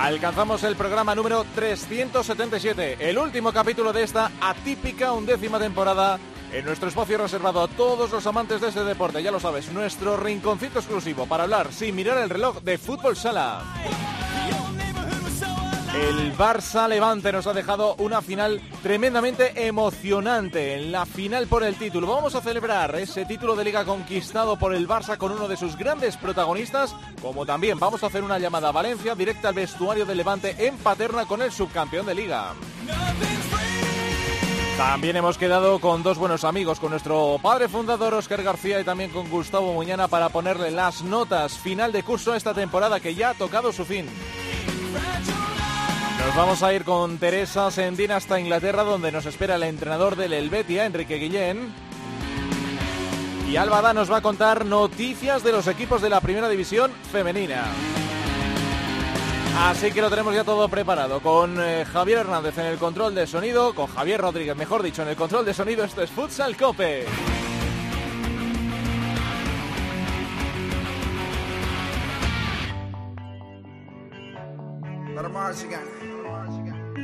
Alcanzamos el programa número 377, el último capítulo de esta atípica undécima temporada en nuestro espacio reservado a todos los amantes de este deporte, ya lo sabes, nuestro rinconcito exclusivo para hablar sin mirar el reloj de fútbol sala. El Barça Levante nos ha dejado una final tremendamente emocionante en la final por el título. Vamos a celebrar ese título de liga conquistado por el Barça con uno de sus grandes protagonistas, como también vamos a hacer una llamada a Valencia directa al vestuario del Levante en Paterna con el subcampeón de liga. También hemos quedado con dos buenos amigos, con nuestro padre fundador Oscar García y también con Gustavo Muñana para ponerle las notas final de curso a esta temporada que ya ha tocado su fin. Nos vamos a ir con Teresa Sendín hasta Inglaterra donde nos espera el entrenador del Helvetia, Enrique Guillén. Y Álvada nos va a contar noticias de los equipos de la primera división femenina. Así que lo tenemos ya todo preparado con eh, Javier Hernández en el control de sonido, con Javier Rodríguez, mejor dicho, en el control de sonido. Esto es Futsal Cope.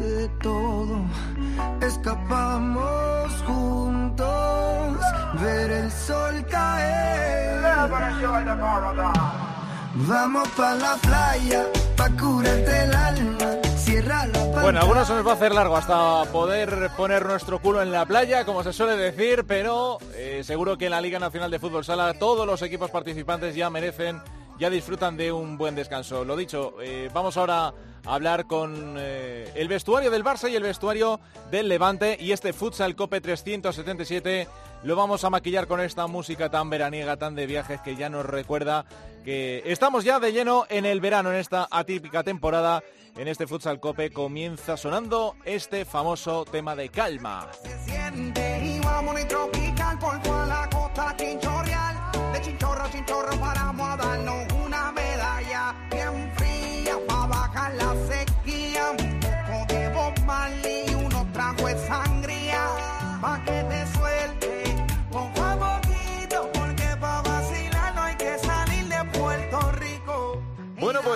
de todo escapamos juntos, ver el sol caer. Vamos pa' la playa, pa' curarte el alma bueno, algunos se nos va a hacer largo hasta poder poner nuestro culo en la playa, como se suele decir, pero eh, seguro que en la Liga Nacional de Fútbol Sala todos los equipos participantes ya merecen, ya disfrutan de un buen descanso. Lo dicho, eh, vamos ahora hablar con eh, el vestuario del Barça y el vestuario del Levante y este Futsal Cope 377 lo vamos a maquillar con esta música tan veraniega, tan de viajes que ya nos recuerda que estamos ya de lleno en el verano, en esta atípica temporada en este Futsal Cope. Comienza sonando este famoso tema de calma.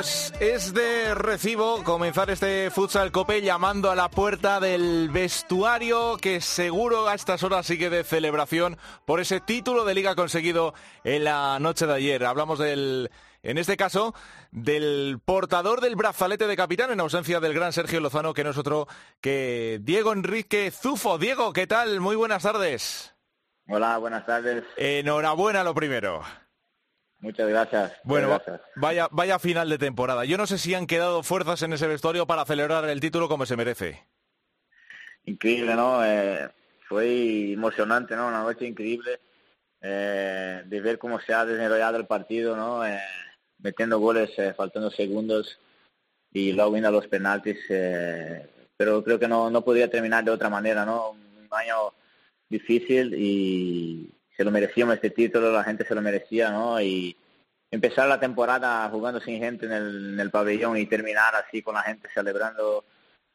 Pues es de recibo comenzar este futsal cope llamando a la puerta del vestuario que seguro a estas horas sigue de celebración por ese título de liga conseguido en la noche de ayer. Hablamos del, en este caso, del portador del brazalete de capitán en ausencia del gran Sergio Lozano, que no es otro que Diego Enrique Zufo. Diego, ¿qué tal? Muy buenas tardes. Hola, buenas tardes. Enhorabuena lo primero. Muchas gracias. Bueno, vaya, vaya final de temporada. Yo no sé si han quedado fuerzas en ese vestuario para celebrar el título como se merece. Increíble, ¿no? Eh, fue emocionante, ¿no? Una noche increíble eh, de ver cómo se ha desarrollado el partido, ¿no? Eh, metiendo goles faltando segundos y luego viendo los penaltis. pero creo que no, no podría terminar de otra manera, ¿no? Un año difícil y se lo merecíamos este título, la gente se lo merecía, ¿no? Y empezar la temporada jugando sin gente en el, en el pabellón y terminar así con la gente celebrando,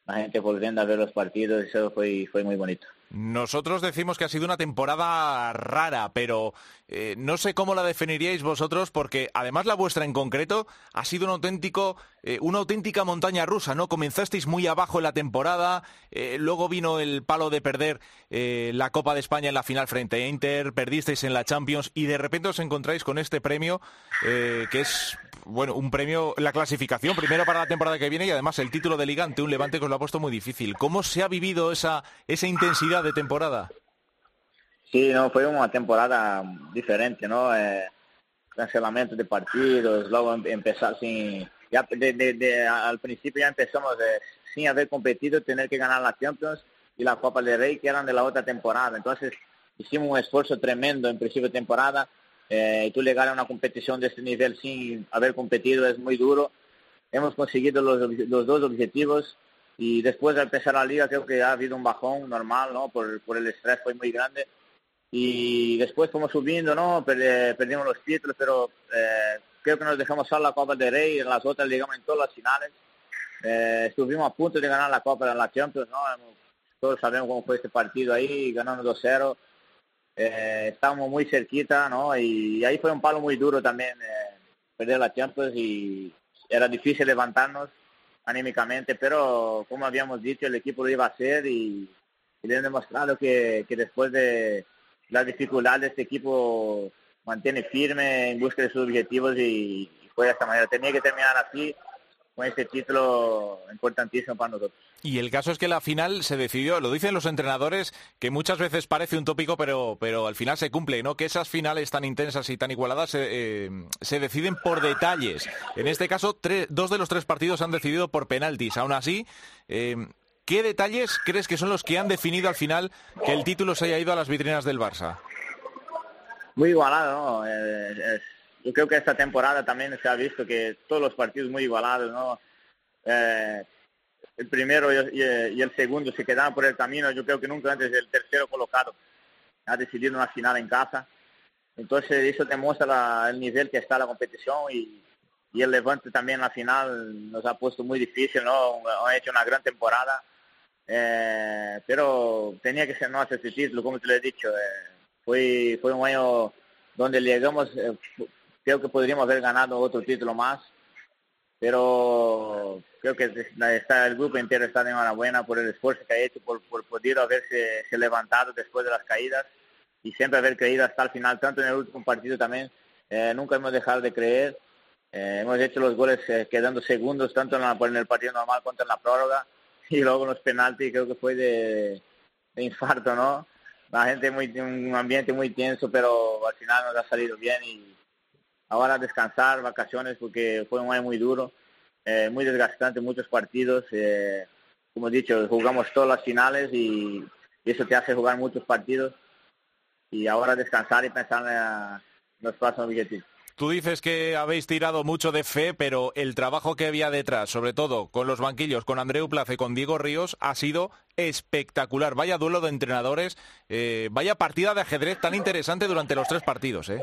la gente volviendo a ver los partidos, eso fue, fue muy bonito. Nosotros decimos que ha sido una temporada rara, pero eh, no sé cómo la definiríais vosotros, porque además la vuestra en concreto ha sido un auténtico, eh, una auténtica montaña rusa, ¿no? Comenzasteis muy abajo en la temporada, eh, luego vino el palo de perder la Copa de España en la final frente a Inter, perdisteis en la Champions y de repente os encontráis con este premio que es bueno, un premio, la clasificación primero para la temporada que viene y además el título de liga ante un Levante que os lo ha puesto muy difícil. ¿Cómo se ha vivido esa, esa intensidad de temporada? Sí, no, fue una temporada diferente, ¿no? Eh, cancelamiento de partidos, luego em- empezar sin... Ya de- de- de- al principio ya empezamos eh, sin haber competido, tener que ganar la Champions y la Copa del Rey, que eran de la otra temporada. Entonces hicimos un esfuerzo tremendo en principio de temporada. Eh, tú llegar a una competición de este nivel sin haber competido es muy duro. Hemos conseguido los, los dos objetivos y después de empezar la liga creo que ha habido un bajón normal, ¿no? Por, por el estrés fue muy grande y después fuimos subiendo, ¿no? Eh, perdimos los títulos, pero eh, creo que nos dejamos solo la Copa del Rey, en las otras llegamos en todas las finales. Eh, estuvimos a punto de ganar la Copa de la Champions, ¿no? Todos sabemos cómo fue este partido ahí, ganando 2-0. Eh, estábamos muy cerquita, ¿no? Y, ahí fue un palo muy duro también eh, perder la Champions y era difícil levantarnos anímicamente, pero como habíamos dicho, el equipo lo iba a hacer y, le han demostrado que, que después de las dificultades este equipo mantiene firme en busca de sus objetivos y, y fue de esta manera. Tenía que terminar así con este título importantísimo para nosotros. Y el caso es que la final se decidió, lo dicen los entrenadores, que muchas veces parece un tópico, pero, pero al final se cumple, ¿no? Que esas finales tan intensas y tan igualadas se, eh, se deciden por detalles. En este caso, tres- dos de los tres partidos han decidido por penaltis. Aún así, eh, ¿qué detalles crees que son los que han definido al final que el título se haya ido a las vitrinas del Barça? muy igualado, ¿no? Es- yo creo que esta temporada también se ha visto que todos los partidos muy igualados, ¿no? Eh, el primero y, el segundo se quedaron por el camino. Yo creo que nunca antes el tercero colocado ha decidido una final en casa. Entonces eso demuestra la- el nivel que está la competición y, y el Levante también la final nos ha puesto muy difícil, ¿no? Han hecho una gran temporada. Eh, pero tenía que ser nuestro este título, como te lo he dicho. eh, fue, fue un año donde llegamos, eh, creo que podríamos haber ganado otro título más, pero creo que está, el grupo entero está de enhorabuena por el esfuerzo que ha hecho, por, por poder haberse se levantado después de las caídas y siempre haber creído hasta el final, tanto en el último partido también. eh, nunca hemos dejado de creer. eh, hemos hecho los goles eh, quedando segundos, tanto en, la- en el partido normal como en la prórroga, y luego los penaltis creo que fue de, de infarto, ¿no? La gente muy un ambiente muy tenso, pero al final nos ha salido bien y ahora descansar, vacaciones, porque fue un año muy duro, eh, muy desgastante, muchos partidos. eh, como he dicho, jugamos todas las finales y, y eso te hace jugar muchos partidos. Y ahora descansar y pensar en los próximos objetivos. Tú dices que habéis tirado mucho de fe, pero el trabajo que había detrás, sobre todo con los banquillos, con Andreu Plaza y con Diego Ríos, ha sido espectacular. Vaya duelo de entrenadores, eh, vaya partida de ajedrez tan interesante durante los tres partidos. ¿eh?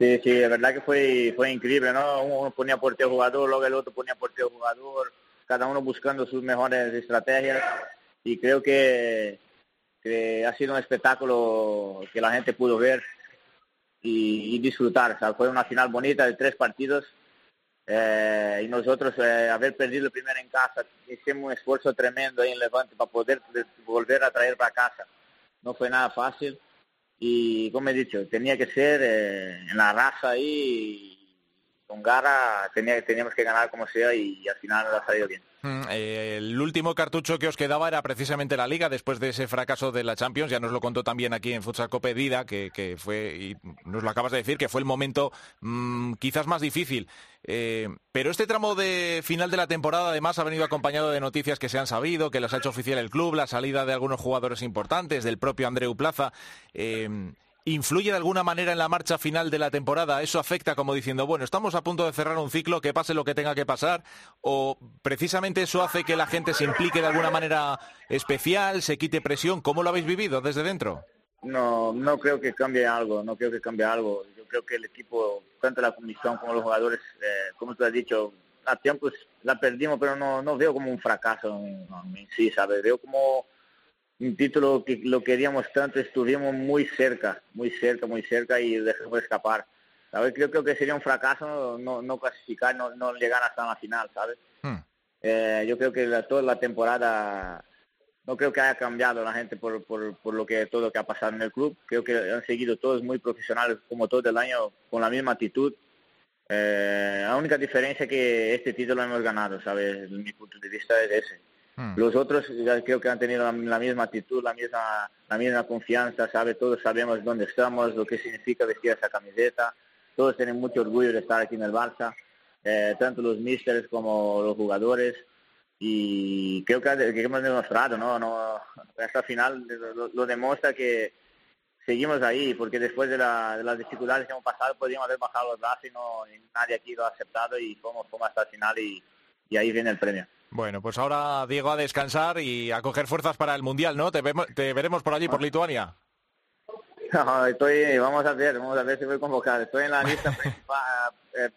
Sí, sí, de verdad que fue, fue increíble, ¿no? Uno ponía portero jugador, luego el otro ponía portero jugador, cada uno buscando sus mejores estrategias y creo que, ha sido un espectáculo que la gente pudo ver y, disfrutar. Fue una final bonita de tres partidos eh, y nosotros eh, haber perdido el primero en casa, hicimos un esfuerzo tremendo ahí en Levante para poder de- volver a traer para casa. No fue nada fácil y como he dicho, tenía que ser eh, en la raza ahí y con garra, tenía, teníamos que ganar como sea y, al final nos ha salido bien. Mm, eh, el último cartucho que os quedaba era precisamente la Liga, después de ese fracaso de la Champions. Ya nos lo contó también aquí en Futsal Cope Dida, que, fue, y nos lo acabas de decir, que fue el momento mm, quizás más difícil. Eh, pero este tramo de final de la temporada además ha venido acompañado de noticias que se han sabido, que las ha hecho oficial el club, la salida de algunos jugadores importantes, del propio Andreu Plaza. Eh, ¿Influye de alguna manera en la marcha final de la temporada? ¿Eso afecta como diciendo, bueno, estamos a punto de cerrar un ciclo, que pase lo que tenga que pasar? ¿O precisamente eso hace que la gente se implique de alguna manera especial, se quite presión? ¿Cómo lo habéis vivido desde dentro? No, no creo que cambie algo, no creo que cambie algo. Yo creo que el equipo, tanto la comisión como los jugadores, eh, como tú has dicho, a tiempos la perdimos, pero no, no veo como un fracaso en, sí, ¿sabes? Veo como un título que lo queríamos tanto, estuvimos muy cerca, muy cerca, muy cerca y dejamos escapar. ¿Sabes? Creo, creo que sería un fracaso no, no clasificar, no, no llegar hasta la final, ¿sabes? Hmm. Eh, yo creo que la- toda la temporada no creo que haya cambiado la gente por, por, por lo que todo lo que ha pasado en el club. Creo que han seguido todos muy profesionales como todo el año con la misma actitud. Eh, la única diferencia es que este título lo hemos ganado, ¿sabes? Mi punto de vista es ese. Hmm. Los otros ya creo que han tenido la, la misma actitud, la misma, la misma confianza, ¿sabe? Todos sabemos dónde estamos, lo que significa vestir esa camiseta. todos tienen mucho orgullo de estar aquí en el Barça, eh, tanto los místeres como los jugadores y creo que, hemos demostrado, ¿no? no esta final lo, demuestra que seguimos ahí, porque después de, las dificultades que hemos pasado podríamos haber bajado los brazos y, no, nadie aquí lo ha aceptado y fuimos, hasta el final y, ahí viene el premio. Bueno, pues ahora Diego a descansar y a coger fuerzas para el Mundial, ¿no? Te, te veremos por allí, por Lituania. No, estoy, vamos a ver, vamos a ver si voy a convocar. Estoy en la lista eh,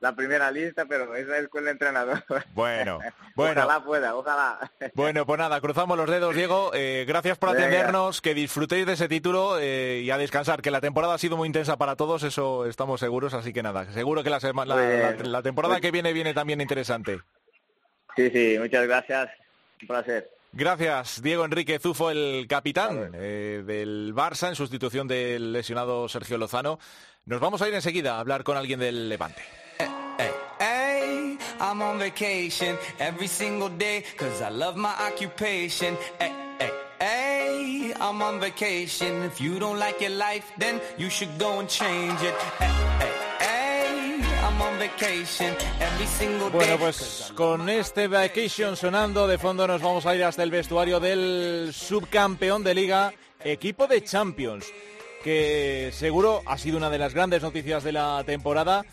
la primera lista, pero esa es con el entrenador. Bueno, bueno. Ojalá pueda, ojalá. Bueno, pues nada, cruzamos los dedos, Diego. Eh, gracias por atendernos, que disfrutéis de ese título eh, y a descansar, que la temporada ha sido muy intensa para todos, eso estamos seguros, así que nada, seguro que la, la temporada que viene viene también interesante. Sí, sí, muchas gracias, un placer. Gracias, Diego Enrique Zufo, el capitán eh, del Barça en sustitución del lesionado Sergio Lozano. Nos vamos a ir enseguida a hablar con alguien del Levante. I'm on vacation every single day cause I love my occupation. I'm on vacation. If you don't like your life, then you should go and change it. Bueno, pues con este vacation sonando de fondo nos vamos a ir hasta el vestuario del subcampeón de liga, equipo de Champions, que seguro ha sido una de las grandes noticias de la temporada,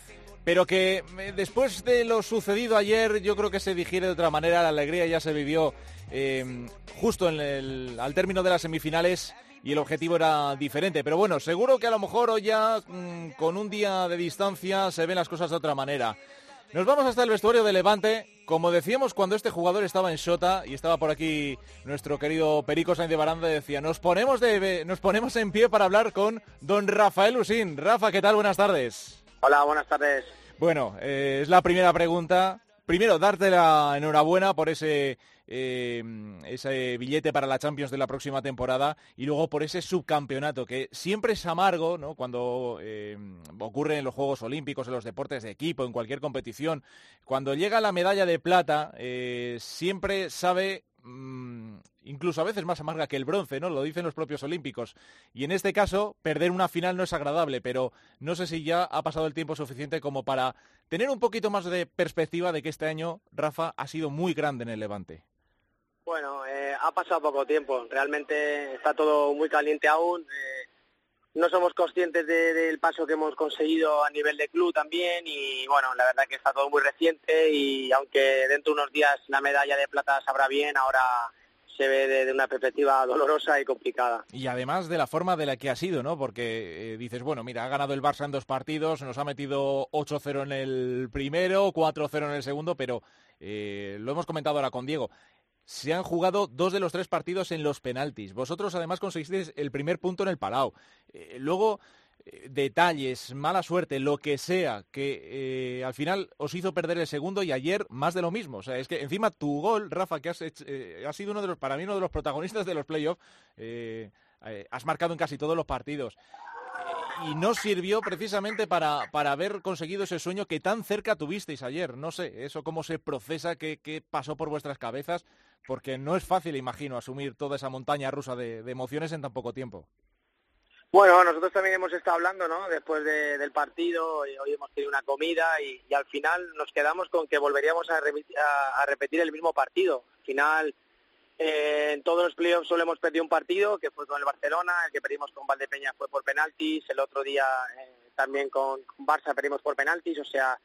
pero que eh, después de lo sucedido ayer yo creo que se digiere de otra manera, la alegría ya se vivió eh, justo al término de las semifinales y el objetivo era diferente. Pero bueno, seguro que a lo mejor hoy ya mm, con un día de distancia se ven las cosas de otra manera. Nos vamos hasta el vestuario de Levante. Como decíamos cuando este jugador estaba en Shota y estaba por aquí nuestro querido Perico Sainz de Baranda, decía, nos ponemos, de, nos ponemos en pie para hablar con don Rafael Usín. Rafa, ¿qué tal? Buenas tardes. Hola, buenas tardes. Bueno, eh, es la primera pregunta. Primero, darte la enhorabuena por ese eh, ese billete para la Champions de la próxima temporada y luego por ese subcampeonato que siempre es amargo cuando eh, ocurre en los Juegos Olímpicos, en los deportes de equipo, en cualquier competición. Cuando llega la medalla de plata, eh, siempre sabe mm, incluso a veces más amarga que el bronce, ¿no? Lo dicen los propios olímpicos. Y en este caso, perder una final no es agradable, pero no sé si ya ha pasado el tiempo suficiente como para tener un poquito más de perspectiva de que este año, Rafa, ha sido muy grande en el Levante. Bueno, eh, ha pasado poco tiempo. Realmente está todo muy caliente aún. Eh, no somos conscientes del paso que hemos conseguido a nivel de club también y bueno, la verdad que está todo muy reciente y aunque dentro de unos días la medalla de plata sabrá bien, ahora se ve de, una perspectiva dolorosa y complicada. Y además de la forma de la que ha sido, ¿no? Porque eh, dices, bueno, mira, ha ganado el Barça en dos partidos, nos ha metido 8-0 en el primero, 4-0 en el segundo, pero lo hemos comentado ahora con Diego se han jugado dos de los tres partidos en los penaltis. Vosotros además conseguisteis el primer punto en el Palau. Eh, luego, eh, detalles, mala suerte, lo que sea, que eh, al final os hizo perder el segundo y ayer más de lo mismo. O sea, es que encima tu gol, Rafa, que has ha sido uno de los, para mí uno de los protagonistas de los playoffs, has marcado en casi todos los partidos y no sirvió precisamente para, para haber conseguido ese sueño que tan cerca tuvisteis ayer. No sé, eso cómo se procesa, qué, qué pasó por vuestras cabezas, porque no es fácil, imagino, asumir toda esa montaña rusa de, emociones en tan poco tiempo. Bueno, nosotros también hemos estado hablando, ¿no? Después del partido, hoy hemos tenido una comida y, al final nos quedamos con que volveríamos a, a, repetir el mismo partido. Al final, eh, en todos los playoffs solo hemos perdido un partido, que fue con el Barcelona, el que perdimos con Valdepeña fue por penaltis, el otro día eh, también con Barça perdimos por penaltis, o sea,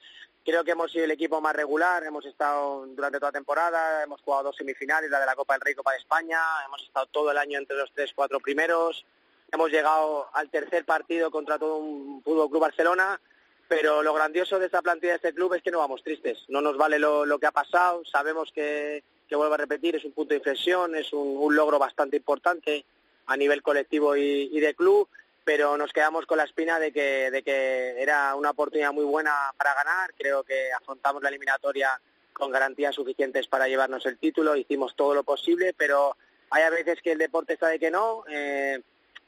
Creo que hemos sido el equipo más regular, hemos estado durante toda la temporada, hemos jugado dos semifinales, la de la Copa del Rey, Copa de España, hemos estado todo el año entre los tres, cuatro primeros, hemos llegado al tercer partido contra todo un Fútbol Club Barcelona, pero lo grandioso de esta plantilla de este club es que no vamos tristes, no nos vale lo, que ha pasado, sabemos que, que vuelvo a repetir, es un punto de inflexión, es un, logro bastante importante a nivel colectivo y, y de club, pero nos quedamos con la espina de que, de que era una oportunidad muy buena para ganar. Creo que afrontamos la eliminatoria con garantías suficientes para llevarnos el título, hicimos todo lo posible, pero hay a veces que el deporte está de que no. Eh,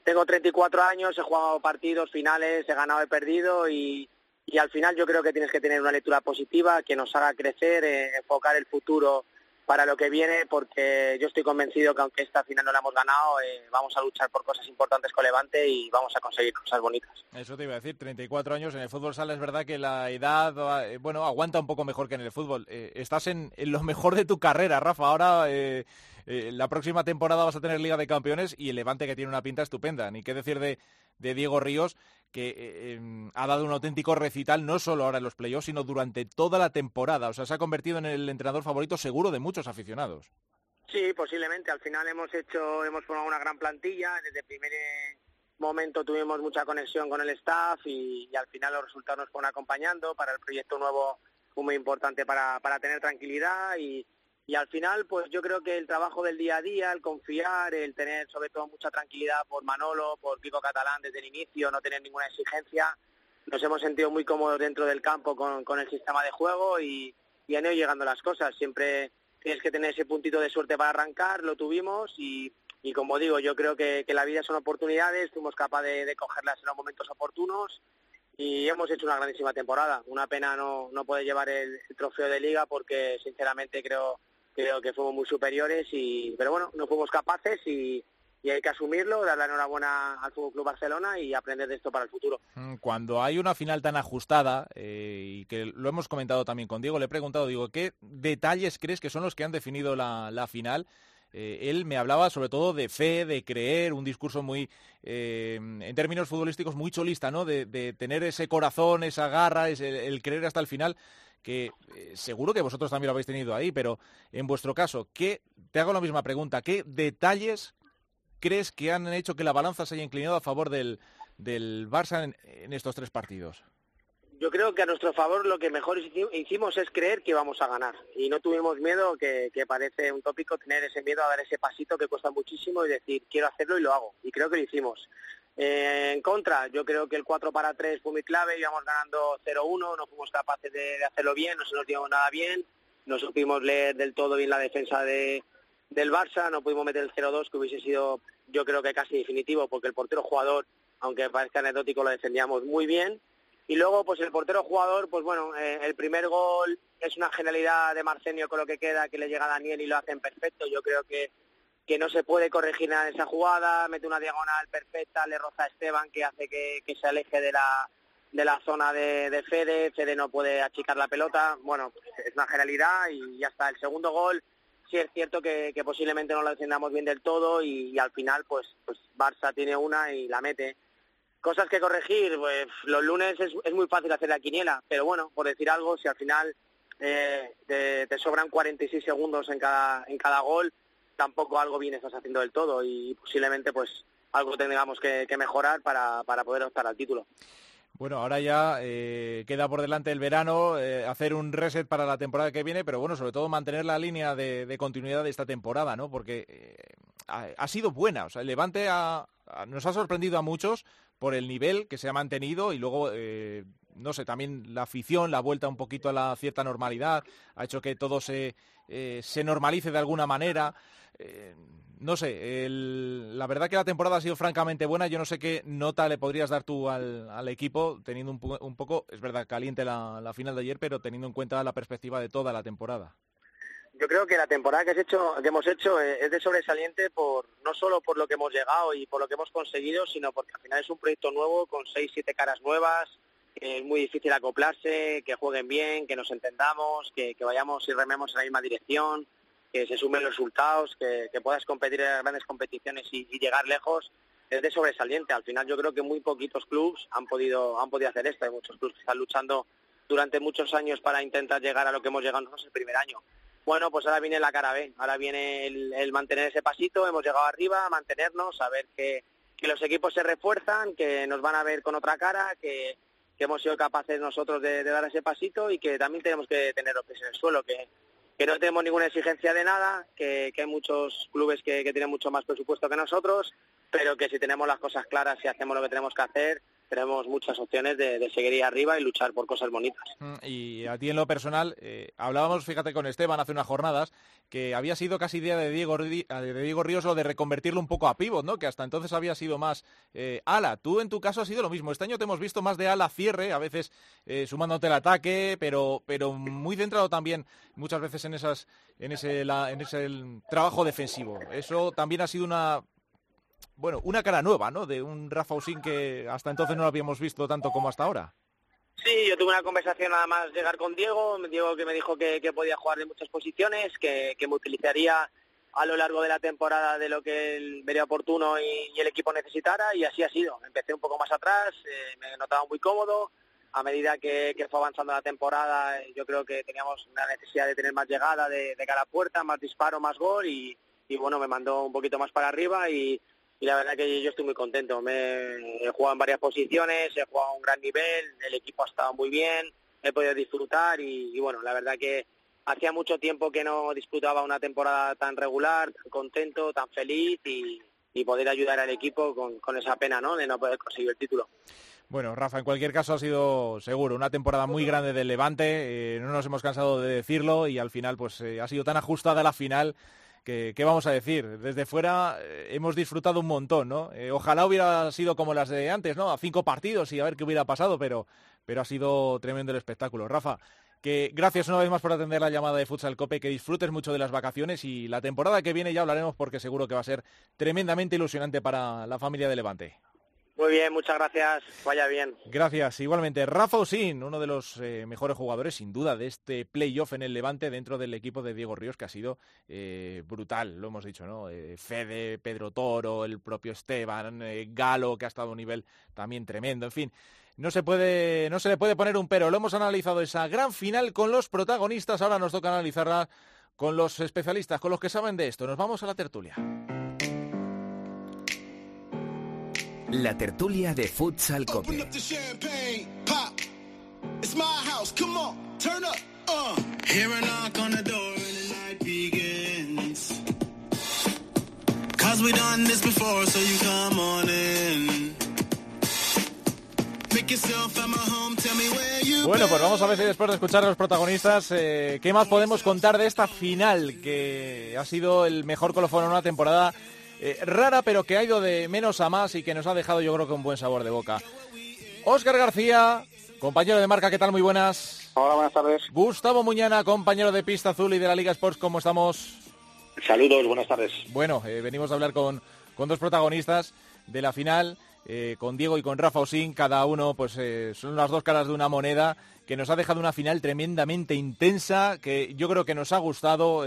tengo 34 años, he jugado partidos finales, he ganado, he perdido y, al final yo creo que tienes que tener una lectura positiva que nos haga crecer, eh, enfocar el futuro para lo que viene, porque yo estoy convencido que aunque esta final no la hemos ganado, eh, vamos a luchar por cosas importantes con Levante y vamos a conseguir cosas bonitas. Eso te iba a decir, 34 años en el fútbol sala, es verdad que la edad, eh, bueno, aguanta un poco mejor que en el fútbol. Eh, estás en, lo mejor de tu carrera, Rafa. Ahora, la próxima temporada vas a tener Liga de Campeones y el Levante que tiene una pinta estupenda. Ni qué decir de, Diego Ríos, que eh, em, ha dado un auténtico recital no solo ahora en los playoffs, sino durante toda la temporada. O sea, se ha convertido en el entrenador favorito seguro de muchos aficionados. Sí, posiblemente. Al final hemos hecho, hemos formado una gran plantilla. Desde el primer eh, momento tuvimos mucha conexión con el staff y, al final los resultados nos fueron acompañando. Para el proyecto nuevo muy importante para, para tener tranquilidad y, y al final, pues yo creo que el trabajo del día a día, el confiar, el tener sobre todo mucha tranquilidad por Manolo, por Pico Catalán desde el inicio, no tener ninguna exigencia, nos hemos sentido muy cómodos dentro del campo con, el sistema de juego y, y han ido llegando las cosas. Siempre tienes que tener ese puntito de suerte para arrancar, lo tuvimos y, y como digo, yo creo que, la vida son oportunidades, fuimos capaces de, cogerlas en los momentos oportunos y hemos hecho una grandísima temporada. Una pena no, no poder llevar el trofeo de liga porque sinceramente creo creo que fuimos muy superiores, y pero bueno, no fuimos capaces y, hay que asumirlo, dar la enhorabuena al Fútbol Club Barcelona y aprender de esto para el futuro. Mm, cuando hay una final tan ajustada, eh, y que lo hemos comentado también con Diego, le he preguntado, digo, ¿qué detalles crees que son los que han definido la, final? Eh, él me hablaba sobre todo de fe, de creer, un discurso muy, eh, en términos futbolísticos, muy cholista, ¿no? De, tener ese corazón, esa garra, el creer hasta el final que eh, seguro que vosotros también lo habéis tenido ahí, pero en vuestro caso, ¿qué, te hago la misma pregunta, ¿qué detalles crees que han hecho que la balanza se haya inclinado a favor del, del Barça en, estos tres partidos? Yo creo que a nuestro favor lo que mejor hicimos es creer que íbamos a ganar y no tuvimos miedo, que, que, parece un tópico, tener ese miedo a dar ese pasito que cuesta muchísimo y decir quiero hacerlo y lo hago. Y creo que lo hicimos. Eh, en contra, yo creo que el 4 para 3 fue muy clave, íbamos ganando 0-1, no fuimos capaces de, hacerlo bien, no se nos dio nada bien, no supimos leer del todo bien la defensa de, del Barça, no pudimos meter el 0-2 que hubiese sido yo creo que casi definitivo porque el portero jugador, aunque parezca anecdótico, lo defendíamos muy bien. Y luego, pues el portero jugador, pues bueno, eh, el primer gol es una genialidad de Marcenio con lo que queda, que le llega a Daniel y lo hacen perfecto. Yo creo que que no se puede corregir nada en esa jugada, mete una diagonal perfecta, le roza a Esteban que hace que, se aleje de la, de la zona de, Fede, Fede no puede achicar la pelota, bueno, es una generalidad y ya está. El segundo gol sí es cierto que, posiblemente no lo defendamos bien del todo y, al final pues, pues Barça tiene una y la mete. Cosas que corregir, pues los lunes es, es muy fácil hacer la quiniela, pero bueno, por decir algo, si al final eh, te, te, sobran 46 segundos en cada, en cada gol, tampoco algo bien estás haciendo del todo y posiblemente pues algo tengamos que, mejorar para, para, poder optar al título. Bueno, ahora ya eh, queda por delante el verano, eh, hacer un reset para la temporada que viene, pero bueno, sobre todo mantener la línea de, continuidad de esta temporada, ¿no? Porque eh, ha, sido buena, o sea, el Levante nos ha sorprendido a muchos por el nivel que se ha mantenido y luego, no sé, también la afición, la vuelta un poquito a la cierta normalidad, ha hecho que todo se, se normalice de alguna manera. Eh, no sé, la verdad que la temporada ha sido francamente buena. Yo no sé qué nota le podrías dar tú al, equipo, teniendo un, poco, es verdad, caliente la, final de ayer, pero teniendo en cuenta la perspectiva de toda la temporada. Yo creo que la temporada que, hecho, que hemos hecho es de sobresaliente por no solo por lo que hemos llegado y por lo que hemos conseguido, sino porque al final es un proyecto nuevo con seis, siete caras nuevas. es muy difícil acoplarse, que jueguen bien, que nos entendamos, que vayamos y rememos en la misma dirección que se sumen los resultados, que, puedas competir en grandes competiciones y, llegar lejos, es de sobresaliente. Al final yo creo que muy poquitos clubes han podido, han podido hacer esto. Hay muchos clubes que están luchando durante muchos años para intentar llegar a lo que hemos llegado nosotros el primer año. Bueno, pues ahora viene la cara B, ahora viene el, mantener ese pasito, hemos llegado arriba, mantenernos, saber que, que los equipos se refuerzan, que nos van a ver con otra cara, que, hemos sido capaces nosotros de, dar ese pasito y que también tenemos que tener los pies en el suelo, que, que no tenemos ninguna exigencia de nada, que, hay muchos clubes que, tienen mucho más presupuesto que nosotros, pero que si tenemos las cosas claras y hacemos lo que tenemos que hacer, tenemos muchas opciones de, seguir ahí arriba y luchar por cosas bonitas. Mm, y a ti en lo personal, hablábamos, fíjate, con Esteban hace unas jornadas, que había sido casi idea de Diego, de Diego Ríos lo de reconvertirlo un poco a pivot, ¿no? Que hasta entonces había sido más ala. Tú en tu caso ha sido lo mismo. Este año te hemos visto más de ala cierre, a veces sumándote el ataque, pero, pero muy centrado también muchas veces en esas en ese, en ese trabajo defensivo. Eso también ha sido una bueno, una cara nueva, ¿no? De un Rafa Usín que hasta entonces no lo habíamos visto tanto como hasta ahora. Sí, yo tuve una conversación nada más llegar con Diego, Diego que me dijo que, podía jugar de muchas posiciones, que, me utilizaría a lo largo de la temporada de lo que él vería oportuno y, el equipo necesitara y así ha sido. Empecé un poco más atrás, eh, me notaba muy cómodo, a medida que, fue avanzando la temporada, yo creo que teníamos una necesidad de tener más llegada de, cara a puerta, más disparo, más gol y, bueno, me mandó un poquito más para arriba y, la verdad que yo estoy muy contento. Me, he jugado en varias posiciones, he jugado a un gran nivel, el equipo ha estado muy bien, he podido disfrutar y, bueno, la verdad que hacía mucho tiempo que no disputaba una temporada tan regular, tan contento, tan feliz y, poder ayudar al equipo con, con esa pena ¿no? de no poder conseguir el título. Bueno, Rafa, en cualquier caso ha sido seguro una temporada muy grande del Levante, eh, no nos hemos cansado de decirlo y al final pues eh, ha sido tan ajustada la final ¿qué vamos a decir? Desde fuera eh, hemos disfrutado un montón, ¿no? ojalá hubiera sido como las de antes, ¿no? A cinco partidos y a ver qué hubiera pasado, pero, pero ha sido tremendo el espectáculo. Rafa, que gracias una vez más por atender la llamada de Futsal Cope, que disfrutes mucho de las vacaciones y la temporada que viene ya hablaremos porque seguro que va a ser tremendamente ilusionante para la familia de Levante. Muy bien, muchas gracias. Vaya bien. Gracias. Igualmente, Rafa Osín, uno de los eh, mejores jugadores, sin duda, de este playoff en el Levante dentro del equipo de Diego Ríos, que ha sido eh, brutal, lo hemos dicho, ¿no? Eh, Fede, Pedro Toro, el propio Esteban, Galo, que ha estado a un nivel también tremendo, en fin. No se, puede, no se le puede poner un pero. Lo hemos analizado esa gran final con los protagonistas. Ahora nos toca analizarla con los especialistas, con los que saben de esto. Nos vamos a la tertulia. La tertulia de Futsal Cope. Bueno, pues vamos a ver si después de escuchar a los protagonistas, eh, ¿qué más podemos contar de esta final? Que ha sido el mejor colofón en una temporada eh, rara, pero que ha ido de menos a más y que nos ha dejado yo creo que un buen sabor de boca. Óscar García, compañero de marca, ¿qué tal? Muy buenas. Hola, buenas tardes. Gustavo Muñana, compañero de Pista Azul y de la Liga Sports, ¿cómo estamos? Saludos, buenas tardes. Bueno, eh, venimos a hablar con, con, dos protagonistas de la final, eh, con Diego y con Rafa Osín, cada uno pues son las dos caras de una moneda que nos ha dejado una final tremendamente intensa, que yo creo que nos ha gustado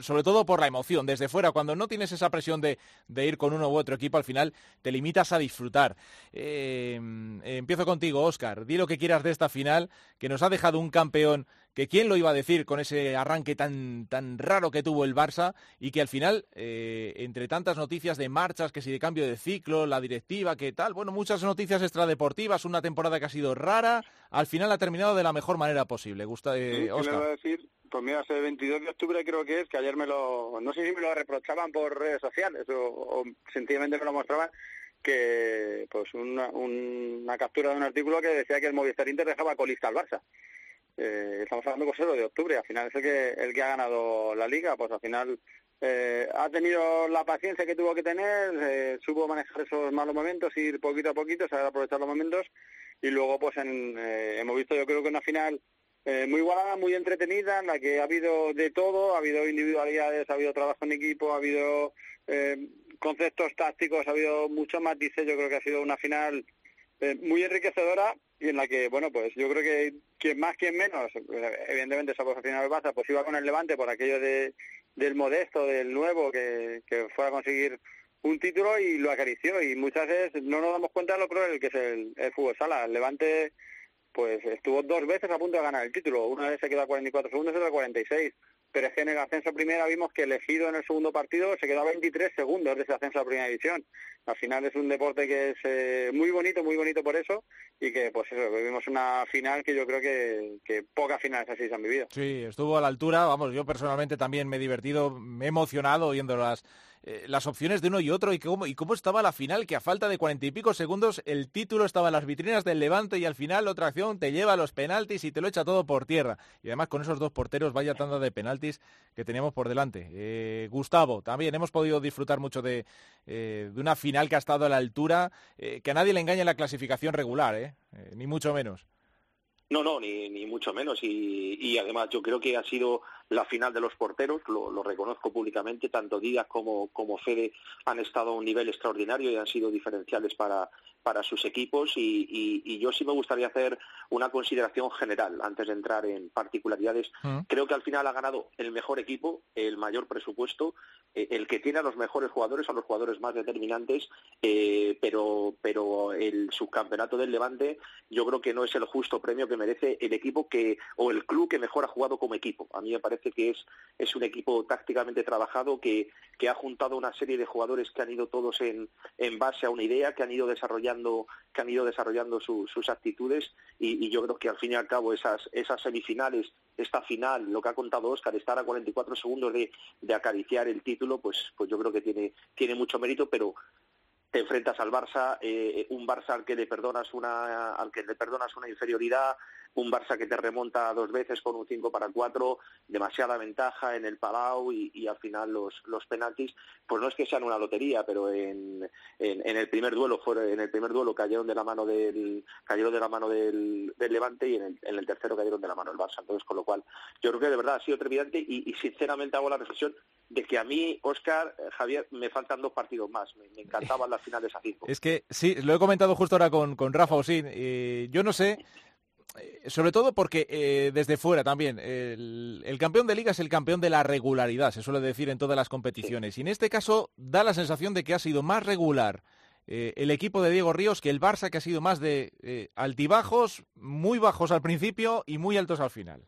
sobre todo por la emoción, desde fuera, cuando no tienes esa presión de, ir con uno u otro equipo, al final te limitas a disfrutar. Eh, empiezo contigo, Oscar. Di lo que quieras de esta final, que nos ha dejado un campeón que quién lo iba a decir con ese arranque tan, tan raro que tuvo el Barça y que al final, eh, entre tantas noticias de marchas, que si de cambio de ciclo, la directiva, que tal, bueno, muchas noticias extradeportivas, una temporada que ha sido rara, al final ha terminado de la mejor manera posible. Gusta, eh, Oscar. a decir? Pues mira, ese 22 de octubre creo que es, que ayer me lo, no sé si me lo reprochaban por redes sociales o, sencillamente me lo mostraban, que pues una, una captura de un artículo que decía que el Movistar Inter dejaba colista al Barça. Eh, estamos hablando pues, de octubre, al final es el que, el que ha ganado la liga, pues al final eh, ha tenido la paciencia que tuvo que tener, eh, supo manejar esos malos momentos, ir poquito a poquito, saber aprovechar los momentos y luego pues en, eh, hemos visto yo creo que una final eh, muy igualada, muy entretenida, en la que ha habido de todo, ha habido individualidades, ha habido trabajo en equipo, ha habido conceptos tácticos, ha habido mucho dice, yo creo que ha sido una final muy enriquecedora y en la que, bueno, pues yo creo que quien más, quien menos, evidentemente esa final del Barça, pues iba con el Levante por aquello de, del modesto, del nuevo, que, que fuera a conseguir un título y lo acarició y muchas veces no nos damos cuenta de lo cruel que es el, el fútbol sala. El Levante pues estuvo dos veces a punto de ganar el título. Una vez se quedó a 44 segundos y otra a 46. Pero es que en el ascenso primera vimos que elegido en el segundo partido se quedó a 23 segundos de ese ascenso a primera división. Al final es un deporte que es eh, muy bonito, muy bonito por eso y que pues eso, vivimos una final que yo creo que, que pocas finales así se han vivido. Sí, estuvo a la altura, vamos, yo personalmente también me he divertido, me he emocionado viendo las, eh, las opciones de uno y otro y cómo, y cómo estaba la final, que a falta de cuarenta y pico segundos el título estaba en las vitrinas del Levante y al final otra acción te lleva a los penaltis y te lo echa todo por tierra. Y además con esos dos porteros, vaya tanda de penaltis que teníamos por delante. Eh, Gustavo, también hemos podido disfrutar mucho de, eh, de, una final que ha estado a la altura, que a nadie le engaña en la clasificación regular, ni mucho menos. No, no, ni, ni mucho menos. Y, y, además yo creo que ha sido la final de los porteros, lo, lo reconozco públicamente, tanto Díaz como, como Fede han estado a un nivel extraordinario y han sido diferenciales para, para sus equipos y, y, y, yo sí me gustaría hacer una consideración general antes de entrar en particularidades. Mm. Creo que al final ha ganado el mejor equipo, el mayor presupuesto, eh, el que tiene a los mejores jugadores, a los jugadores más determinantes, eh, pero, pero el subcampeonato del Levante yo creo que no es el justo premio que merece el equipo que o el club que mejor ha jugado como equipo. A mí me parece que es, es un equipo tácticamente trabajado que, que ha juntado una serie de jugadores que han ido todos en, en base a una idea, que han ido desarrollando que han ido desarrollando sus actitudes. Y, y, yo creo que al fin y al cabo esas, esas semifinales, esta final, lo que ha contado Oscar, estar a 44 segundos de, de acariciar el título, pues, pues yo creo que tiene, tiene mucho mérito, pero te enfrentas al Barça, eh, un Barça al que le perdonas una, al que le perdonas una inferioridad, un Barça que te remonta dos veces con un 5 para 4, demasiada ventaja en el Palau y, al final los, los penaltis, pues no es que sean una lotería, pero en, en, en, el primer duelo fue, en el primer duelo cayeron de la mano del cayeron de la mano del, del Levante y en el, en el, tercero cayeron de la mano del Barça. Entonces, con lo cual, yo creo que de verdad ha sido trepidante y, sinceramente hago la reflexión de que a mí, Oscar, eh, Javier, me faltan dos partidos más. Me, encantaban las finales a cinco. Es que sí, lo he comentado justo ahora con, con Rafa Osín. Eh, yo no sé sobre todo porque eh, desde fuera también, el, el, campeón de liga es el campeón de la regularidad, se suele decir en todas las competiciones. Y en este caso da la sensación de que ha sido más regular eh, el equipo de Diego Ríos que el Barça, que ha sido más de eh, altibajos, muy bajos al principio y muy altos al final.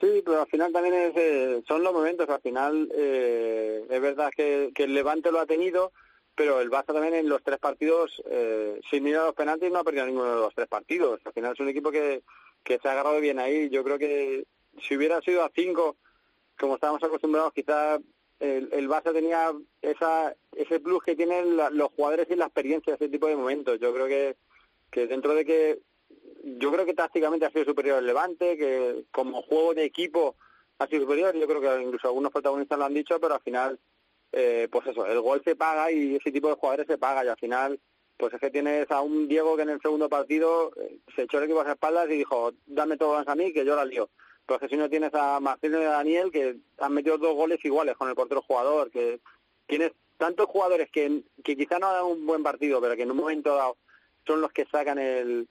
Sí, pero al final también es, eh, son los momentos. Al final es verdad que, que el Levante lo ha tenido, pero el Barça también en los tres partidos, eh, sin mirar los penaltis, no ha perdido ninguno de los tres partidos. Al final es un equipo que, que se ha agarrado bien ahí. Yo creo que si hubiera sido a cinco, como estábamos acostumbrados, quizás el, el Barça tenía esa, ese plus que tienen la, los jugadores y la experiencia ese tipo de momentos. Yo creo que, que dentro de que yo creo que tácticamente ha sido superior el Levante, que como juego de equipo ha sido superior, yo creo que incluso algunos protagonistas lo han dicho, pero al final eh, pues eso, el gol se paga y ese tipo de jugadores se paga y al final pues es que tienes a un Diego que en el segundo partido eh, se echó el equipo a las espaldas y dijo, dame todo a mí que yo la lío. Pero es que si no tienes a Martín y a Daniel que han metido dos goles iguales con el portero jugador, que tienes tantos jugadores que, que quizá no hagan un buen partido, pero que en un momento dado son los que sacan el,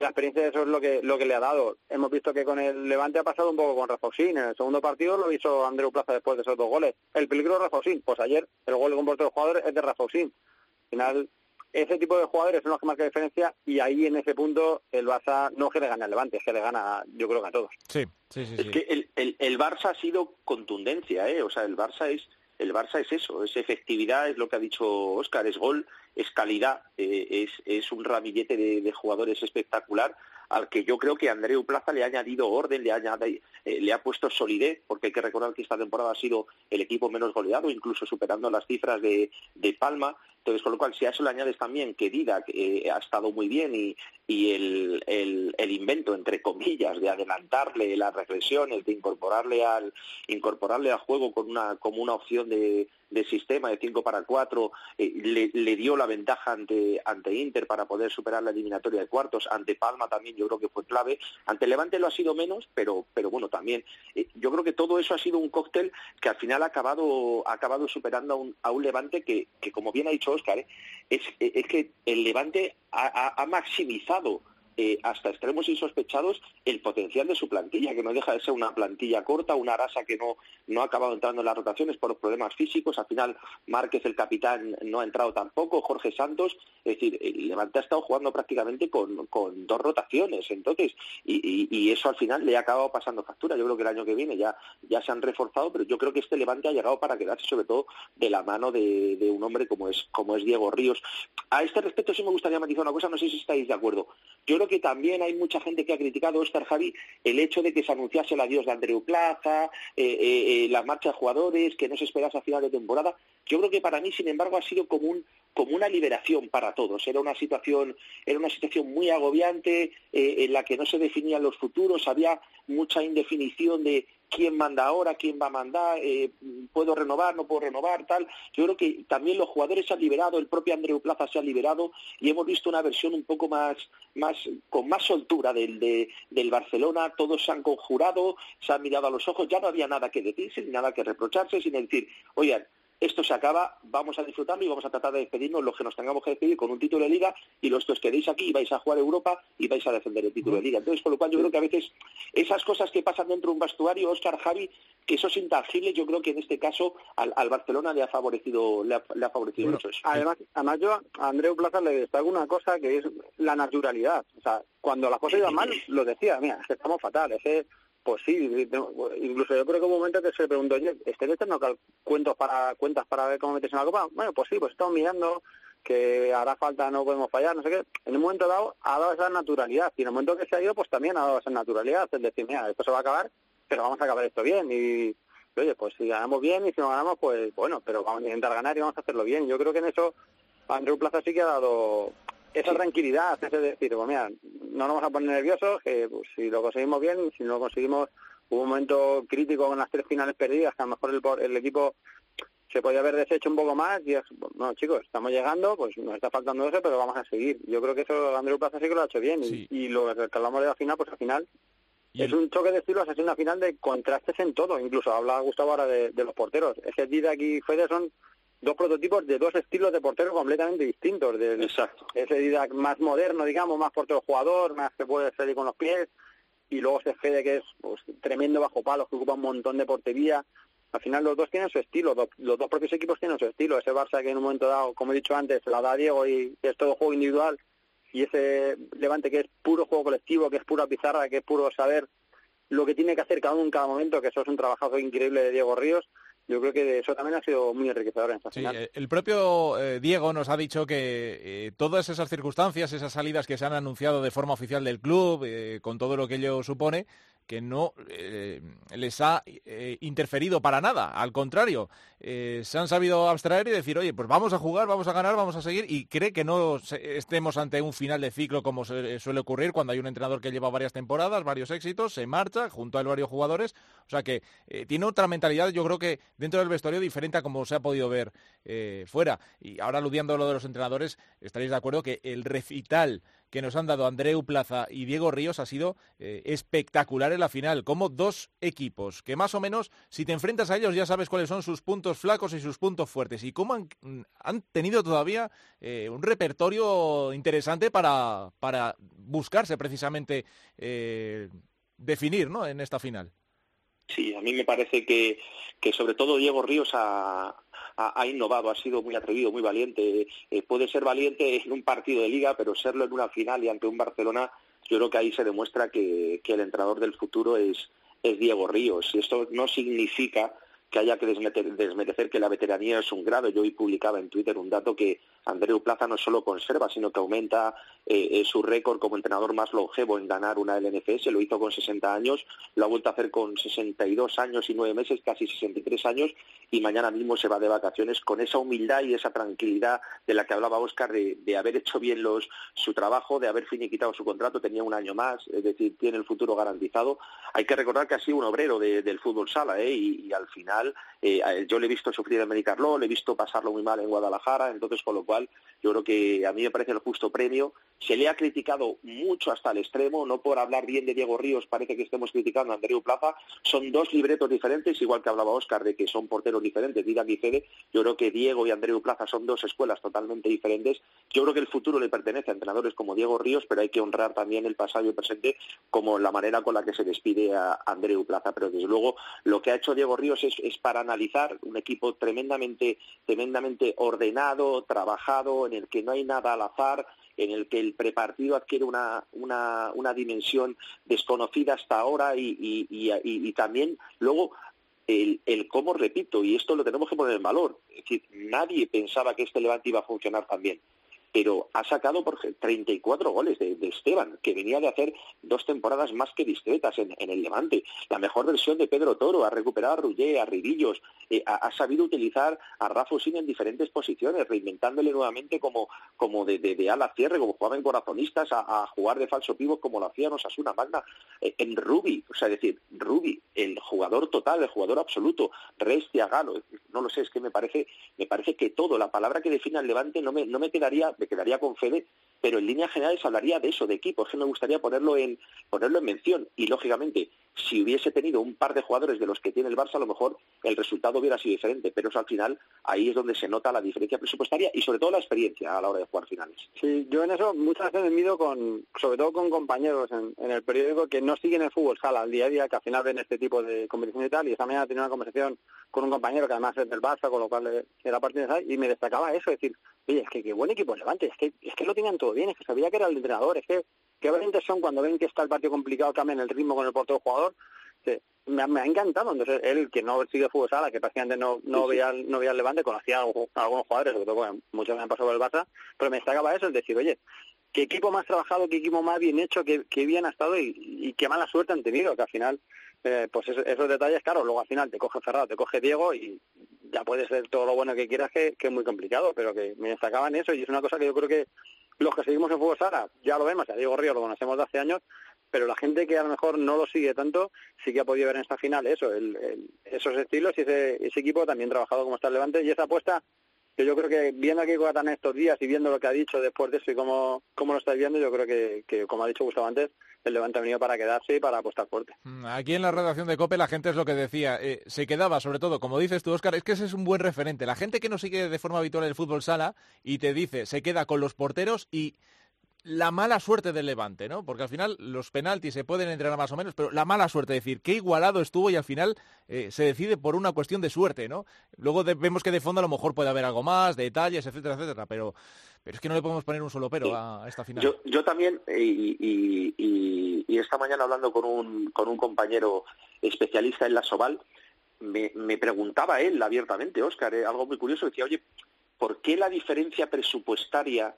la experiencia de eso es lo que lo que le ha dado. Hemos visto que con el Levante ha pasado un poco con Rafausín. En el segundo partido lo hizo Andreu Plaza después de esos dos goles. El peligro de Rafausín. Pues ayer el gol con portero jugadores es de Rafausín. Al final, ese tipo de jugadores son los que marcan diferencia y ahí en ese punto el Barça no es que le gane al Levante, es que le gana yo creo que a todos. Sí, sí, sí. Es sí. que el, el, el Barça ha sido contundencia, ¿eh? O sea, el Barça es el Barça es eso, es efectividad, es lo que ha dicho Óscar, es gol, es calidad, eh, es, es un ramillete de, jugadores espectacular al que yo creo que Andreu Plaza le ha añadido orden, le ha, eh, le ha puesto solidez, porque hay que recordar que esta temporada ha sido el equipo menos goleado, incluso superando las cifras de, de Palma. Entonces, con lo cual, si a eso le añades también que Didac eh, ha estado muy bien y, y el, el, invento, entre comillas, de adelantarle las reflexiones, de incorporarle al, incorporarle al juego con una, como una opción de, de sistema de 5 para 4, eh, le, le, dio la ventaja ante, ante Inter para poder superar la eliminatoria de cuartos, ante Palma también yo creo que fue clave, ante Levante lo ha sido menos, pero, pero bueno, también eh, yo creo que todo eso ha sido un cóctel que al final ha acabado, ha acabado superando a un, a un Levante que, que, como bien ha dicho Eh, es, es, que el Levante ha maximizado eh, hasta extremos insospechados el potencial de su plantilla, que no deja de ser una plantilla corta, una rasa que no, no ha acabado entrando en las rotaciones por problemas físicos. Al final, Márquez, el capitán, no ha entrado tampoco, Jorge Santos. Es decir, el Levante ha estado jugando prácticamente con, con dos rotaciones. Entonces, y, y, eso al final le ha acabado pasando factura. Yo creo que el año que viene ya, ya se han reforzado, pero yo creo que este Levante ha llegado para quedarse, sobre todo de la mano de, un hombre como es, como es Diego Ríos. A este respecto sí me gustaría matizar una cosa, no sé si estáis de acuerdo. Yo creo que también hay mucha gente que ha criticado, Oscar Javi, el hecho de que se anunciase el adiós de Andreu Plaza, eh, eh, eh, la marcha de jugadores, que no se esperase a final de temporada. Yo creo que para mí, sin embargo, ha sido como, un, como una liberación para todos. Era una situación, era una situación muy agobiante en la que no se definían los futuros, había mucha indefinición de quién manda ahora, quién va a mandar, eh, puedo renovar, no puedo renovar, tal. Yo creo que también los jugadores se han liberado, el propio Andreu Plaza se ha liberado y hemos visto una versión un poco más, más con más soltura del, del Barcelona, todos se han conjurado, se han mirado a los ojos, ya no había nada que decirse, ni nada que reprocharse, sin decir, oigan, esto se acaba, vamos a disfrutarlo y vamos a tratar de despedirnos los que nos tengamos que despedir con un título de liga y los que os quedéis aquí y vais a jugar Europa y vais a defender el título de liga. Entonces, por lo cual yo creo que a veces esas cosas que pasan dentro de un vestuario, Oscar Javi, que eso es intangible, yo creo que en este caso al, Barcelona le ha favorecido, le ha, favorecido mucho eso. Además, además yo a Andreu Plaza le destaco una cosa que es la naturalidad. O sea, cuando las cosas iban mal, lo decía, mira, estamos fatal, es que pues sí, incluso yo creo que un momento que se preguntó, oye, ¿estáis echando cuentos para, cuentas para ver cómo metes en la copa? Bueno, pues sí, pues estamos mirando que hará falta, no podemos fallar, no sé qué. En un momento dado ha dado esa naturalidad y en el momento que se ha ido, pues también ha dado esa naturalidad. Es decir, mira, esto se va a acabar, pero vamos a acabar esto bien y, oye, pues si ganamos bien y si no ganamos, pues bueno, pero vamos a intentar ganar y vamos a hacerlo bien. Yo creo que en eso Andrew Plaza sí que ha dado esa tranquilidad, es decir, pues mira, no nos vamos a poner nerviosos, que pues, si lo conseguimos bien, si no lo conseguimos, hubo un momento crítico con las tres finales perdidas, que a lo mejor el, equipo se podía haber deshecho un poco más y es, bueno chicos, estamos llegando, pues nos está faltando eso, pero vamos a seguir. Yo creo que eso Andrés Plaza sí que lo ha hecho bien y, lo que hablamos de la final, pues al final es un choque de estilos, es una final de contrastes en todo, incluso habla Gustavo ahora de, los porteros. Ese Didac y Fede son dos prototipos de dos estilos de portero completamente distintos. Del, Exacto. Ese Didac más moderno, digamos, más portero jugador, más que puede salir con los pies, y luego ese Fede que es pues, tremendo bajo palos, que ocupa un montón de portería. Al final los dos tienen su estilo, los dos propios equipos tienen su estilo. Ese Barça que en un momento dado, como he dicho antes, la da Diego y es todo juego individual, y ese Levante que es puro juego colectivo, que es pura pizarra, que es puro saber lo que tiene que hacer cada uno en cada momento, que eso es un trabajo increíble de Diego Ríos yo creo que eso también ha sido muy enriquecedor en esta sí, eh, El propio eh, Diego nos ha dicho que eh, todas esas circunstancias, esas salidas que se han anunciado de forma oficial del club, con todo lo que ello supone, que no eh, les ha eh, interferido para nada. Al contrario, eh, se han sabido abstraer y decir, oye, pues vamos a jugar, vamos a ganar, vamos a seguir. Y cree que no estemos ante un final de ciclo como suele ocurrir cuando hay un entrenador que lleva varias temporadas, varios éxitos, se marcha junto a varios jugadores. O sea que tiene otra mentalidad, yo creo que dentro del vestuario diferente a como se ha podido ver fuera. Y ahora aludiendo a lo de los entrenadores, estaréis de acuerdo que el recital que nos han dado Andreu Plaza y Diego Ríos ha sido eh, espectacular en la final, como dos equipos que más o menos, si te enfrentas a ellos ya sabes cuáles son sus puntos flacos y sus puntos fuertes y cómo han, tenido todavía eh, un repertorio interesante para, para buscarse precisamente eh, definir ¿no? en esta final. Sí, a mí me parece que, que sobre todo Diego Ríos ha, ha, innovado, ha sido muy atrevido, muy valiente. Eh, puede ser valiente en un partido de liga, pero serlo en una final y ante un Barcelona, yo creo que ahí se demuestra que, el entrenador del futuro es, es Diego Ríos. Y esto no significa que haya que desmerecer que la veteranía es un grado. Yo hoy publicaba en Twitter un dato que Andreu Plaza no solo conserva, sino que aumenta eh, eh, su récord como entrenador más longevo en ganar una LNFS. Lo hizo con 60 años, lo ha vuelto a hacer con 62 años y 9 meses, casi 63 años, y mañana mismo se va de vacaciones con esa humildad y esa tranquilidad de la que hablaba Oscar, de, haber hecho bien los, su trabajo, de haber finiquitado su contrato, tenía un año más, es decir, tiene el futuro garantizado. Hay que recordar que ha sido un obrero del fútbol sala, ¿eh? y, al final eh, yo le he visto sufrir en Medicarlo, le he visto pasarlo muy mal en Guadalajara, entonces con lo cual yo creo que a mí me parece el justo premio. Se le ha criticado mucho hasta el extremo, no por hablar bien de Diego Ríos parece que estemos criticando a Andreu Plaza. Son dos libretos diferentes, igual que hablaba Óscar de que son porteros diferentes, Didan y Fede. Yo creo que Diego y Andreu Plaza son dos escuelas totalmente diferentes. Yo creo que el futuro le pertenece a entrenadores como Diego Ríos, pero hay que honrar también el pasado y el presente como la manera con la que se despide a Andreu Plaza. Pero desde luego lo que ha hecho Diego Ríos es, es para analizar un equipo tremendamente, tremendamente ordenado, trabajado, en el que no hay nada al azar, en el que el prepartido adquiere una, una, una dimensión desconocida hasta ahora y, y, también luego el, el, cómo, repito, y esto lo tenemos que poner en valor, es decir, nadie pensaba que este Levante iba a funcionar tan bien pero ha sacado por 34 goles de, Esteban, que venía de hacer dos temporadas más que discretas en, el Levante. La mejor versión de Pedro Toro, ha recuperado a Rullé, a Rivillos, eh, ha, sabido utilizar a Rafa Usín en diferentes posiciones, reinventándole nuevamente como, como de, de, de, ala cierre, como jugaba en corazonistas, a, jugar de falso pivo como lo hacía Osasuna Magna. Eh, en Rubi, o sea, es decir, Rubi, el jugador total, el jugador absoluto, Restia, Galo, no lo sé, es que me parece, me parece que todo, la palabra que define al Levante no me, no me quedaría me quedaría con Fede, pero en líneas generales hablaría de eso, de equipos, que me gustaría ponerlo en, ponerlo en mención. Y lógicamente, si hubiese tenido un par de jugadores de los que tiene el Barça, a lo mejor el resultado hubiera sido diferente, pero eso al final ahí es donde se nota la diferencia presupuestaria y sobre todo la experiencia a la hora de jugar finales. Sí, yo en eso muchas veces me mido con, sobre todo con compañeros en, el periódico que no siguen el fútbol sala al día a día, que al final ven este tipo de competición y tal, y esta mañana tenía una conversación con un compañero que además es del Barça, con lo cual era parte de y me destacaba eso, es decir, oye, es que qué buen equipo Levante, es que, es que lo tenían todo bien, es que sabía que era el entrenador, es que qué valientes son cuando ven que está el partido complicado, cambian el ritmo con el portero jugador, que me, me, ha encantado. Entonces, él, que no sigue fútbol sala, que prácticamente no, no, sí, veía, no veía el Levante, conocía a, a algunos jugadores, sobre todo bueno, muchos me han pasado por el Barça, pero me destacaba eso, es decir, oye, qué equipo más trabajado, qué equipo más bien hecho, qué, qué bien ha estado y, y, qué mala suerte han tenido, que al final, eh, pues esos, esos detalles, claro, luego al final te coge Ferrado, te coge Diego y ya puede ser todo lo bueno que quieras, que, que es muy complicado, pero que me destacaban eso y es una cosa que yo creo que los que seguimos en fútbol sala, ya lo vemos, a Diego Río lo conocemos de hace años, pero la gente que a lo mejor no lo sigue tanto, sí que ha podido ver en esta final eso, el, el, esos estilos y ese, ese equipo también trabajado como está el Levante y esa apuesta yo creo que viendo aquí Guatán estos días y viendo lo que ha dicho después de eso y cómo, cómo lo estáis viendo, yo creo que, que, como ha dicho Gustavo antes, el Levante ha venido para quedarse y para apostar fuerte. Aquí en la redacción de COPE la gente es lo que decía, eh, se quedaba sobre todo, como dices tú, Óscar, es que ese es un buen referente. La gente que no sigue de forma habitual el fútbol sala y te dice, se queda con los porteros y la mala suerte del Levante, ¿no? Porque al final los penaltis se pueden entrenar más o menos, pero la mala suerte, es decir, qué igualado estuvo y al final eh, se decide por una cuestión de suerte, ¿no? Luego de, vemos que de fondo a lo mejor puede haber algo más, detalles, etcétera, etcétera, pero, pero es que no le podemos poner un solo pero a, a esta final. Yo, yo también, y, y, y, y, esta mañana hablando con un, con un compañero especialista en la Soval, me, me preguntaba él abiertamente, Óscar, eh, algo muy curioso, decía, oye, ¿por qué la diferencia presupuestaria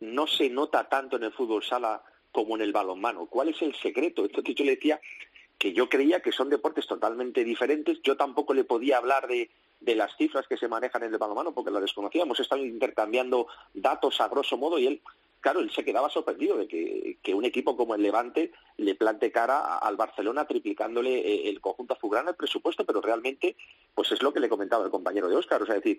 no se nota tanto en el fútbol sala como en el balonmano. ¿Cuál es el secreto? Esto que yo le decía que yo creía que son deportes totalmente diferentes. Yo tampoco le podía hablar de, de las cifras que se manejan en el balonmano porque las desconocíamos. Hemos estado intercambiando datos a grosso modo y él claro, él se quedaba sorprendido de que, un equipo como el Levante le plante cara al Barcelona triplicándole eh, el conjunto azulgrana el presupuesto, pero realmente, pues es lo que le comentaba el compañero de Óscar, o sea, es decir,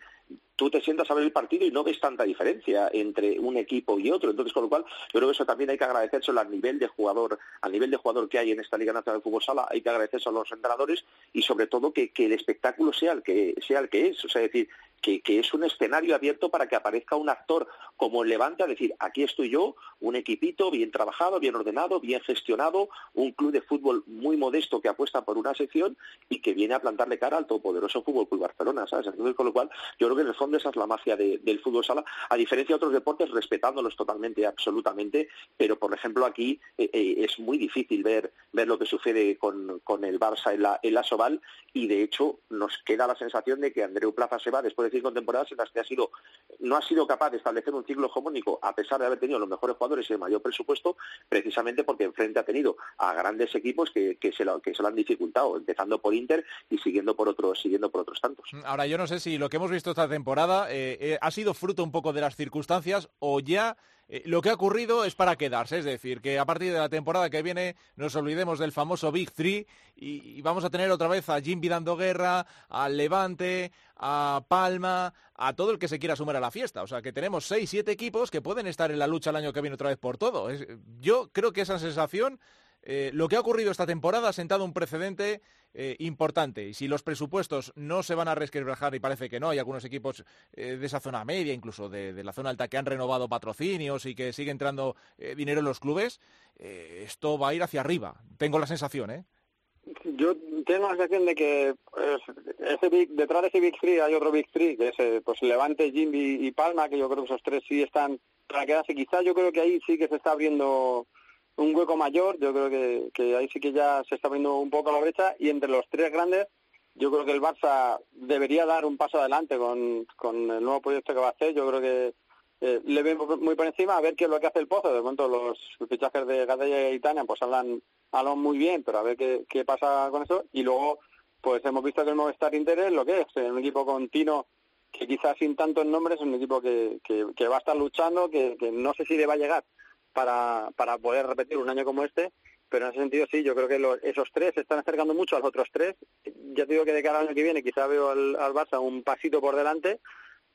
tú te sientas a ver el partido y no ves tanta diferencia entre un equipo y otro, entonces con lo cual yo creo que eso también hay que agradecérselo al nivel de jugador, al nivel de jugador que hay en esta Liga Nacional de Fútbol Sala, hay que agradecerse a los entrenadores y sobre todo que, que el espectáculo sea el que sea el que es, o sea, es decir, que, que, es un escenario abierto para que aparezca un actor como el Levante a decir, aquí estoy yo, un equipito bien trabajado, bien ordenado, bien gestionado, un club de fútbol muy modesto que apuesta por una sección y que viene a plantarle cara al todopoderoso Fútbol Club Barcelona, ¿sabes? Con lo cual, yo creo que en el fondo esa es la magia de, del fútbol sala, a diferencia de otros deportes, respetándolos totalmente, absolutamente, pero por ejemplo aquí eh, eh, es muy difícil ver, ver lo que sucede con, con el Barça en la, en la Soval y de hecho nos queda la sensación de que Andreu Plaza se va después de cinco temporadas en las que ha sido, no ha sido capaz de establecer un ciclo hegemónico a pesar de haber tenido los mejores jugadores y el mayor presupuesto, precisamente porque enfrente ha tenido a grandes equipos que, que, se, lo, que se lo han dificultado, empezando por Inter y siguiendo por otros, siguiendo por otros tantos. Ahora, yo no sé si lo que hemos visto esta temporada eh, eh, ha sido fruto un poco de las circunstancias o ya eh, lo que ha ocurrido es para quedarse, es decir, que a partir de la temporada que viene nos olvidemos del famoso Big Three y, vamos a tener otra vez a Jim dando guerra, al Levante, a Palma, a todo el que se quiera sumar a la fiesta. O sea, que tenemos seis, siete equipos que pueden estar en la lucha el año que viene otra vez por todo. yo creo que esa sensación eh, lo que ha ocurrido esta temporada ha sentado un precedente eh, importante y si los presupuestos no se van a resquebrajar y parece que no, hay algunos equipos eh, de esa zona media, incluso de, la zona alta, que han renovado patrocinios y que sigue entrando dinero en los clubes, esto va a ir hacia arriba. Tengo la sensación, ¿eh? Yo tengo la sensación de que ese detrás de ese Big Three hay otro Big Three, que es pues Levante, Jimmy y Palma, que yo creo que esos tres sí están para quedarse. Quizás yo creo que ahí sí que se está abriendo un hueco mayor, yo creo que, que ahí sí que ya se está viendo un poco la brecha y entre los tres grandes yo creo que el Barça debería dar un paso adelante con, con el nuevo proyecto que va a hacer, yo creo que eh, le vemos muy por encima a ver qué es lo que hace el Pozo, de momento los fichajes de Gadella y Italia pues hablan, hablan muy bien, pero a ver qué, pasa con eso. Y luego pues hemos visto que el Movistar Inter es lo que es, un equipo continuo que quizás sin tantos nombres es un equipo que, que, que va a estar luchando, que, que no sé si le va a llegar para, para poder repetir un año como este, pero en ese sentido sí, yo creo que esos tres se están acercando mucho a los otros tres. Ya te digo que de cada año que viene quizá veo al, al Barça un pasito por delante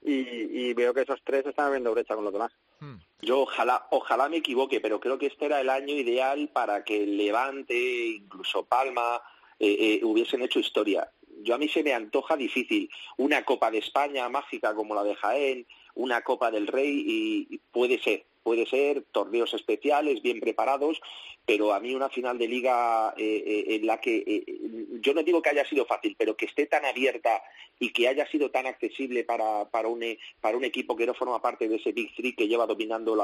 y, veo que esos tres están abriendo brecha con los demás. Hmm. Yo ojalá, ojalá me equivoque, pero creo que este era el año ideal para que Levante, incluso Palma, eh, eh, hubiesen hecho historia. Yo a mí se me antoja difícil una Copa de España mágica como la de Jaén, una Copa del Rey y puede ser, puede ser, torneos especiales, bien preparados, pero a mí una final de liga eh, eh, en la que eh, yo no digo que haya sido fácil, pero que esté tan abierta y que haya sido tan accesible para, para, un, equipo que no forma parte de ese Big Three que lleva dominando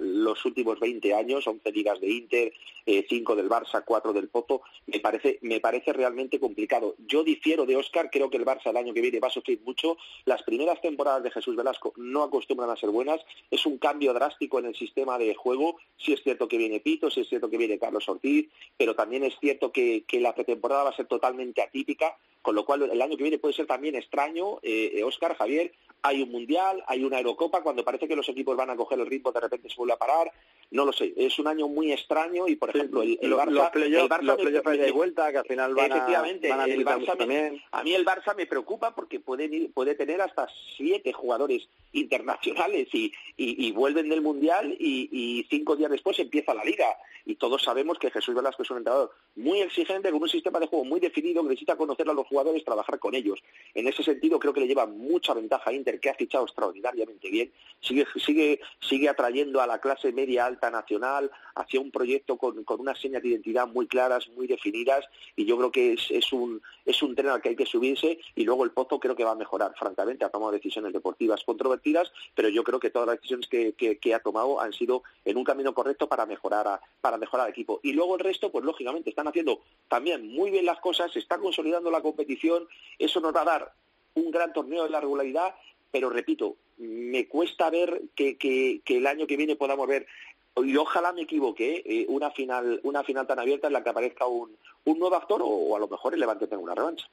los últimos 20 años, 11 ligas de Inter, 5 del Barça, 4 del Poto, me parece, me parece realmente complicado. Yo difiero de Oscar, creo que el Barça el año que viene va a sufrir mucho. Las primeras temporadas de Jesús Velasco no acostumbran a ser buenas, es un cambio drástico en el sistema de juego. Sí es cierto que viene Pito, sí es cierto que viene Carlos Ortiz, pero también es cierto que, la pretemporada va a ser totalmente atípica, con lo cual el año que viene puede ser también extraño. Eh, Oscar, Javier, hay un mundial, hay una Eurocopa, cuando parece que los equipos van a coger el ritmo, de repente se vuelve a parar. No lo sé, es un año muy extraño y, por ejemplo, el, Barça... Los Barça de vuelta, que al final van efectivamente, a, el Barça también. A mí el Barça me preocupa porque puede, puede tener hasta siete jugadores internacionales y, y, vuelven del mundial y, cinco días después empieza la liga. Y todos sabemos que Jesús Velasco es un entrenador muy exigente, con un sistema de juego muy definido, que necesita conocer a los jugadores, trabajar con ellos. En ese sentido, creo que le lleva mucha ventaja a Inter, que ha fichado extraordinariamente bien. Sigue, sigue, sigue atrayendo a la clase media alta nacional hacia un proyecto con, con unas señas de identidad muy claras, muy definidas. Y yo creo que es, es, un, es un tren al que hay que subirse. Y luego el Pozo creo que va a mejorar. Francamente, ha tomado decisiones deportivas controvertidas, pero yo creo que todas las decisiones que, que, ha tomado han sido en un camino correcto para mejorar, para mejorar el equipo. Y luego el resto, pues lógicamente, están haciendo también muy bien las cosas, se está consolidando la competición, eso nos va a dar un gran torneo de la regularidad, pero repito, me cuesta ver que, que, el año que viene podamos ver y ojalá me equivoque, eh, una final una final tan abierta en la que aparezca un, un nuevo actor o, a lo mejor el Levante tenga una revancha.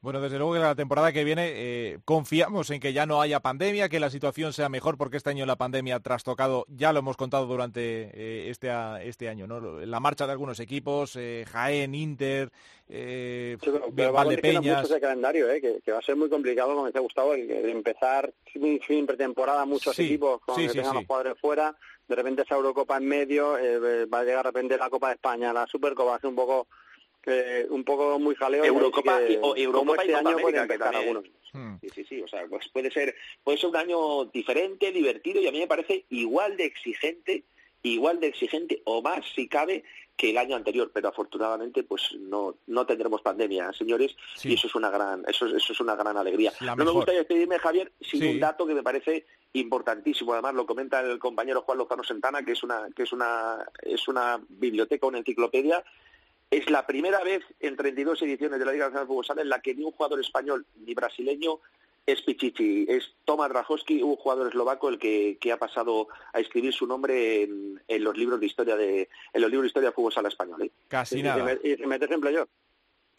Bueno, desde luego que la temporada que viene eh, confiamos en que ya no haya pandemia, que la situación sea mejor, porque este año la pandemia ha trastocado, ya lo hemos contado durante eh, este, este año, ¿no? La marcha de algunos equipos, eh, Jaén, Inter, eh, Valdepeñas. Mucho ese calendario, ¿eh? que, va a ser muy complicado, como decía Gustavo, el, empezar sin, sin, pretemporada muchos equipos, con que tengan los jugadores fuera, de repente esa Eurocopa en medio, va a llegar de repente la Copa de España, la Supercopa, va a ser un poco un poco muy jaleo. Eurocopa, o Eurocopa este y año puede empezar algunos. Hmm. Sí, sí, sí, o sea, pues puede ser, puede ser un año diferente, divertido y a mí me parece igual de exigente, igual de exigente o más si cabe que el año anterior, pero afortunadamente pues no, no tendremos pandemia, señores, y eso es una gran, eso, eso es una gran alegría. no me gustaría despedirme, Javier, sin un dato que me parece importantísimo. Además lo comenta el compañero Juan Lozano Santana, que es una, que es una, es una biblioteca, una enciclopedia es la primera vez en 32 ediciones de la Liga Nacional de Fútbol Sala en la que ni un jugador español ni brasileño es Pichichi, es Tomas Rajowski, un jugador eslovaco el que, ha pasado a escribir su nombre en, los libros de historia de en los libros de historia de fútbol sala español. ¿eh? Casi y, nada. Y, y, metes en playoff.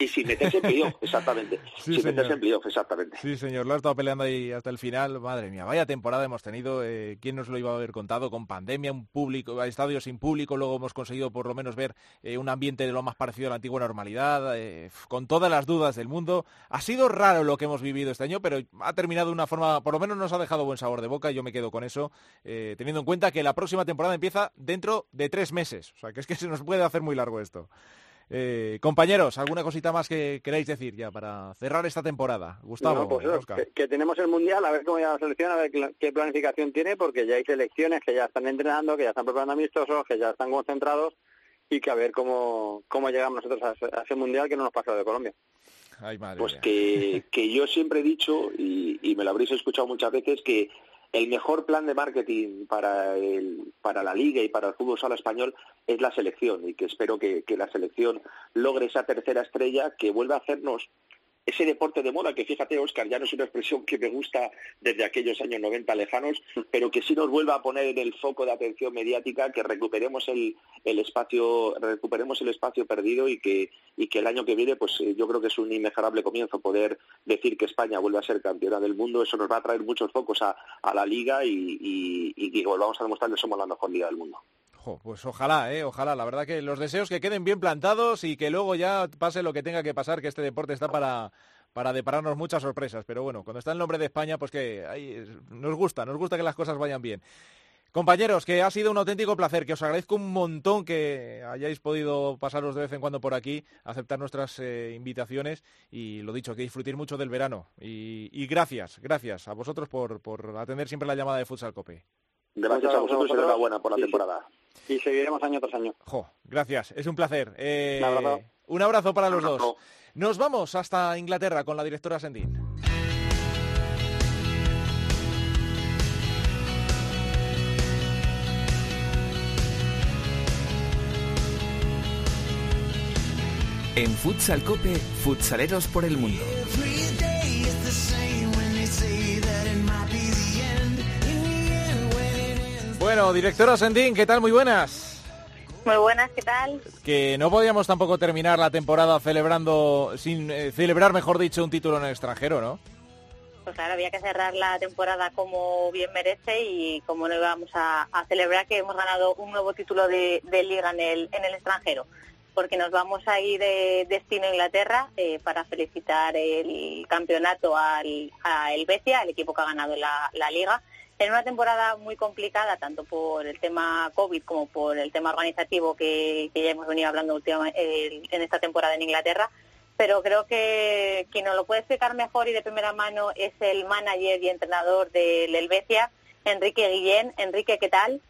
Y sin meterse en playoff, exactamente. sin meterse en playoff, exactamente. Sí, señor, lo ha estado peleando ahí hasta el final. Madre mía, vaya temporada hemos tenido. Eh, ¿Quién nos lo iba a haber contado? Con pandemia, un público, estadios sin público, luego hemos conseguido por lo menos ver eh, un ambiente de lo más parecido a la antigua normalidad, eh, con todas las dudas del mundo. Ha sido raro lo que hemos vivido este año, pero ha terminado de una forma, por lo menos nos ha dejado buen sabor de boca y yo me quedo con eso, teniendo en cuenta que la próxima temporada empieza dentro de tres meses. O sea, que es que se nos puede hacer muy largo esto. Eh, compañeros, ¿alguna cosita más que queráis decir ya para cerrar esta temporada? Gustavo, pues que, tenemos el Mundial, a ver cómo ya la selección, a ver qué planificación tiene, porque ya hay selecciones que ya están entrenando, que ya están preparando amistosos, que ya están concentrados y que a ver cómo, cómo llegamos nosotros a, ese Mundial que no nos pasa de Colombia. pues que, que yo siempre he dicho, y, y me lo habréis escuchado muchas veces, que el mejor plan de marketing para, el, para la liga y para el fútbol sala español es la selección y que espero que, que la selección logre esa tercera estrella que vuelva a hacernos ese deporte de moda, que fíjate, Oscar, ya no es una expresión que me gusta desde aquellos años 90 lejanos, pero que sí nos vuelva a poner en el foco de atención mediática, que recuperemos el, el espacio, recuperemos el espacio perdido y que, y que el año que viene, pues eh, yo creo que es un inmejorable comienzo poder decir que España vuelve a ser campeona del mundo, eso nos va a traer muchos focos a, a la liga y, y, y que volvamos a demostrar que somos la mejor liga del mundo pues ojalá, ¿eh? ojalá. La verdad que los deseos que queden bien plantados y que luego ya pase lo que tenga que pasar, que este deporte está para, para depararnos muchas sorpresas. Pero bueno, cuando está el nombre de España, pues que nos gusta, nos gusta que las cosas vayan bien. Compañeros, que ha sido un auténtico placer, que os agradezco un montón que hayáis podido pasaros de vez en cuando por aquí, aceptar nuestras eh, invitaciones y lo dicho, que disfrutéis mucho del verano. Y, gracias, gracias a vosotros por, por atender siempre la llamada de Futsal Cope. Gracias a vosotros y enhorabuena por la temporada. Y seguiremos año tras año. gracias, es un placer. Eh, un abrazo para los dos. Nos vamos hasta Inglaterra con la directora Sendín. En Futsal Cope, futsaleros por el mundo. Bueno, directora Sendín, ¿qué tal? Muy buenas. Muy buenas, ¿qué tal? Que no podíamos tampoco terminar la temporada celebrando, sin eh, celebrar, mejor dicho, un título en el extranjero, ¿no? Pues claro, había que cerrar la temporada como bien merece y como no íbamos a, celebrar que hemos ganado un nuevo título de, liga en el, en el extranjero porque nos vamos a ir de destino a Inglaterra eh, para felicitar el campeonato al, a Helvecia, el equipo que ha ganado la, la liga, en una temporada muy complicada, tanto por el tema COVID como por el tema organizativo que, ya hemos venido hablando últimamente en esta temporada en Inglaterra. Pero creo que quien nos lo puede explicar mejor y de primera mano es el manager y entrenador del Helvecia, Enrique Guillén. Enrique, ¿qué tal?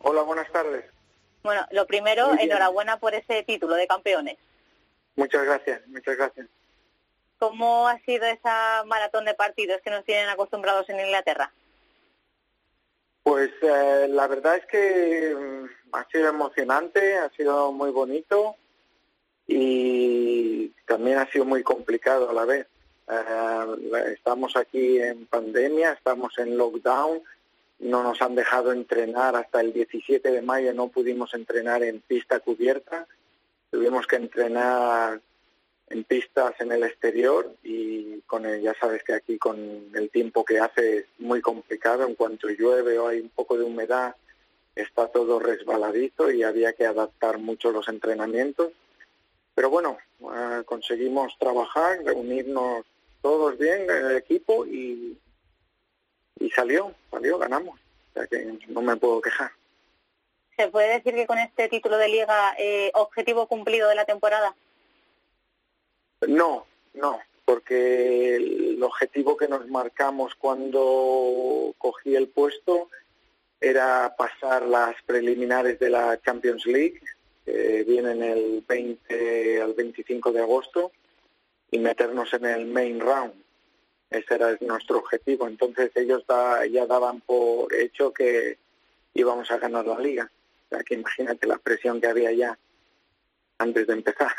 Hola, buenas tardes. Bueno, lo primero, enhorabuena por ese título de campeones. Muchas gracias, muchas gracias. ¿Cómo ha sido esa maratón de partidos que nos tienen acostumbrados en Inglaterra? Pues eh, la verdad es que mm, ha sido emocionante, ha sido muy bonito y también ha sido muy complicado a la vez. Eh, estamos aquí en pandemia, estamos en lockdown, no nos han dejado entrenar hasta el 17 de mayo, no pudimos entrenar en pista cubierta, tuvimos que entrenar en pistas en el exterior y con el, ya sabes que aquí con el tiempo que hace es muy complicado, en cuanto llueve o hay un poco de humedad está todo resbaladito y había que adaptar mucho los entrenamientos. Pero bueno, eh, conseguimos trabajar, reunirnos todos bien en el equipo y, y salió, salió, ganamos. O sea que no me puedo quejar. ¿Se puede decir que con este título de liga, eh, objetivo cumplido de la temporada? No, no, porque el objetivo que nos marcamos cuando cogí el puesto era pasar las preliminares de la Champions League, que vienen el 20 al 25 de agosto, y meternos en el main round. Ese era nuestro objetivo. Entonces ellos ya daban por hecho que íbamos a ganar la liga. Imagínate la presión que había ya antes de empezar.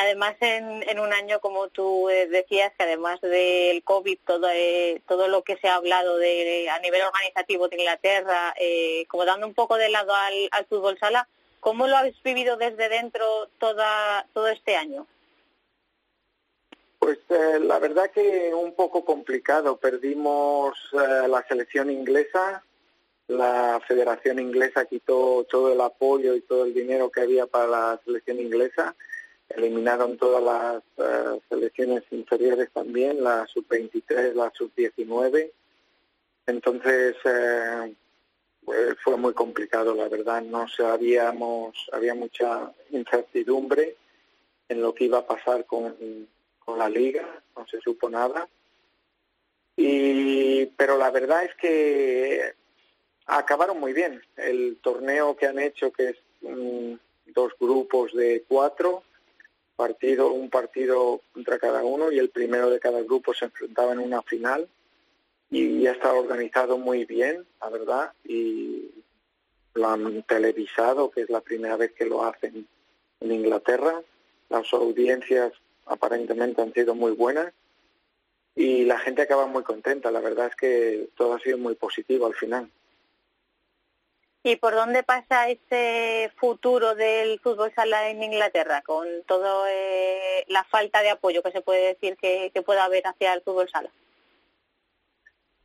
Además, en, un año, como tú eh, decías, que además del COVID, todo, eh, todo lo que se ha hablado de, a nivel organizativo de Inglaterra, eh, como dando un poco de lado al, fútbol sala, ¿Cómo lo habéis vivido desde dentro toda, todo este año? Pues eh, la verdad que un poco complicado. Perdimos eh, la selección inglesa, la Federación Inglesa quitó todo el apoyo y todo el dinero que había para la selección inglesa, eliminaron todas las eh, selecciones inferiores también, la sub-23, la sub-19. Entonces pues, fue muy complicado, la verdad. No sabíamos, había mucha incertidumbre en lo que iba a pasar con con la liga, no se supo nada. Y, pero la verdad es que acabaron muy bien. El torneo que han hecho, que es dos grupos de cuatro, partido, un partido contra cada uno y el primero de cada grupo se enfrentaba en una final y ya está organizado muy bien, la verdad, y lo han televisado, que es la primera vez que lo hacen en Inglaterra. Las audiencias aparentemente han sido muy buenas y la gente acaba muy contenta. La verdad es que todo ha sido muy positivo al final. ¿Y por dónde pasa ese futuro del fútbol sala en Inglaterra, con toda eh, la falta de apoyo que se puede decir que, que pueda haber hacia el fútbol sala?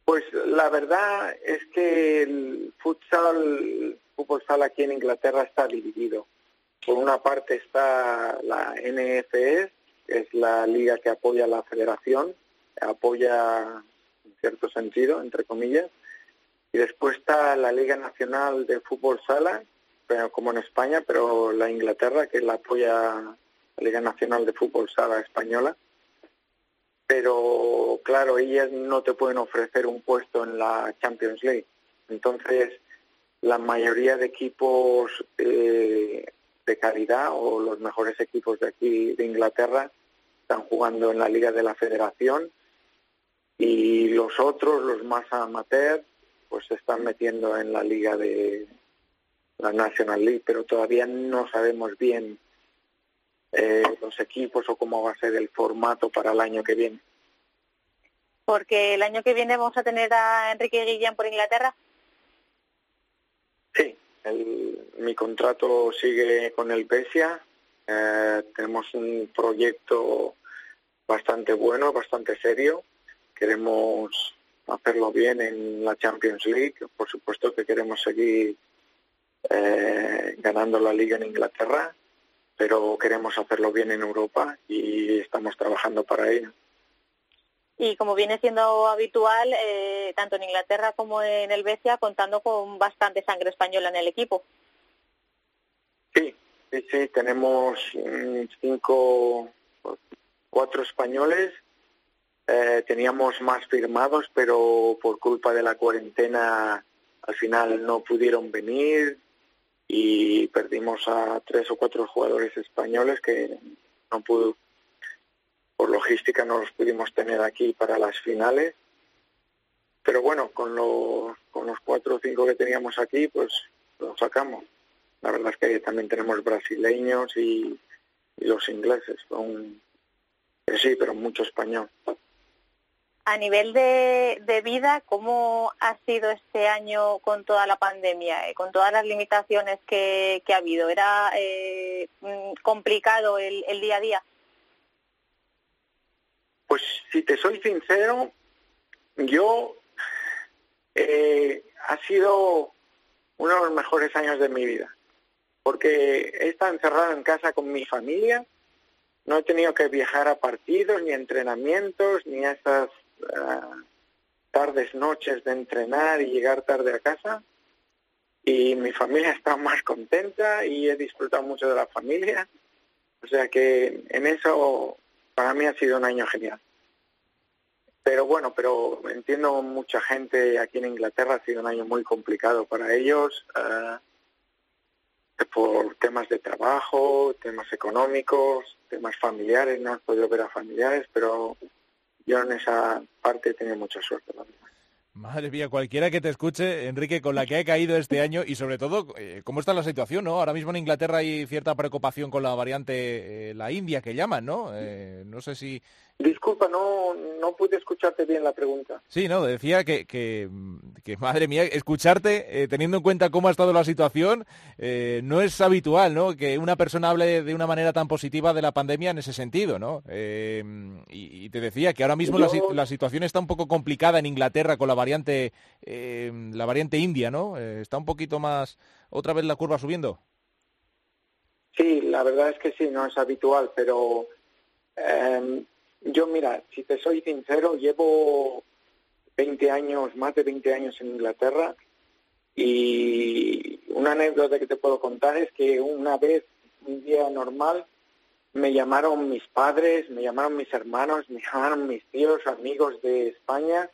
Pues la verdad es que el futsal, fútbol sala aquí en Inglaterra está dividido. Por una parte está la NFS, es la liga que apoya a la federación, apoya en cierto sentido, entre comillas, y después está la Liga Nacional de Fútbol Sala, pero como en España, pero la Inglaterra, que la apoya la Liga Nacional de Fútbol Sala española. Pero claro, ellas no te pueden ofrecer un puesto en la Champions League. Entonces, la mayoría de equipos eh, de calidad o los mejores equipos de aquí de Inglaterra están jugando en la Liga de la Federación y los otros, los más amateur, pues se están metiendo en la Liga de la National League, pero todavía no sabemos bien eh, los equipos o cómo va a ser el formato para el año que viene. Porque el año que viene vamos a tener a Enrique Guillén por Inglaterra. Sí, mi contrato sigue con el Pesia. Eh, tenemos un proyecto bastante bueno, bastante serio. Queremos hacerlo bien en la Champions League. Por supuesto que queremos seguir eh, ganando la liga en Inglaterra, pero queremos hacerlo bien en Europa y estamos trabajando para ello. Y como viene siendo habitual, eh, tanto en Inglaterra como en el Becia, contando con bastante sangre española en el equipo. Sí, sí, sí, tenemos mm, cinco, cuatro españoles. Eh, teníamos más firmados, pero por culpa de la cuarentena al final no pudieron venir y perdimos a tres o cuatro jugadores españoles que no pudo, por logística no los pudimos tener aquí para las finales. Pero bueno, con los, con los cuatro o cinco que teníamos aquí, pues lo sacamos. La verdad es que también tenemos brasileños y, los ingleses. Son, eh, sí, pero mucho español. A nivel de, vida, ¿cómo ha sido este año con toda la pandemia, eh, con todas las limitaciones que, que ha habido? ¿Era eh, mm, complicado el, el día a día? Pues si te soy sincero, yo eh, ha sido uno de los mejores años de mi vida, porque he estado encerrado en casa con mi familia, no he tenido que viajar a partidos, ni entrenamientos, ni a esas tardes, noches de entrenar y llegar tarde a casa. Y mi familia está más contenta y he disfrutado mucho de la familia. O sea que en eso para mí ha sido un año genial. Pero bueno, pero entiendo mucha gente aquí en Inglaterra ha sido un año muy complicado para ellos uh, por temas de trabajo, temas económicos, temas familiares, no he podido ver a familiares, pero yo en esa parte he tenido mucha suerte. La Madre mía, cualquiera que te escuche, Enrique, con la que ha caído este año y sobre todo, eh, ¿cómo está la situación? no? Ahora mismo en Inglaterra hay cierta preocupación con la variante, eh, la India que llaman, ¿no? Eh, no sé si Disculpa, no, no pude escucharte bien la pregunta. Sí, no, decía que, que, que madre mía, escucharte, eh, teniendo en cuenta cómo ha estado la situación, eh, no es habitual, ¿no? Que una persona hable de una manera tan positiva de la pandemia en ese sentido, ¿no? Eh, y, te decía que ahora mismo la, la, situación está un poco complicada en Inglaterra con la variante, la variante india, ¿no? está un poquito más, otra vez la curva subiendo. Sí, la verdad es que sí, no es habitual, pero yo, mira, si te soy sincero, llevo 20 años, más de 20 años en Inglaterra y una anécdota que te puedo contar es que una vez, un día normal, me llamaron mis padres, me llamaron mis hermanos, me llamaron mis tíos, amigos de España,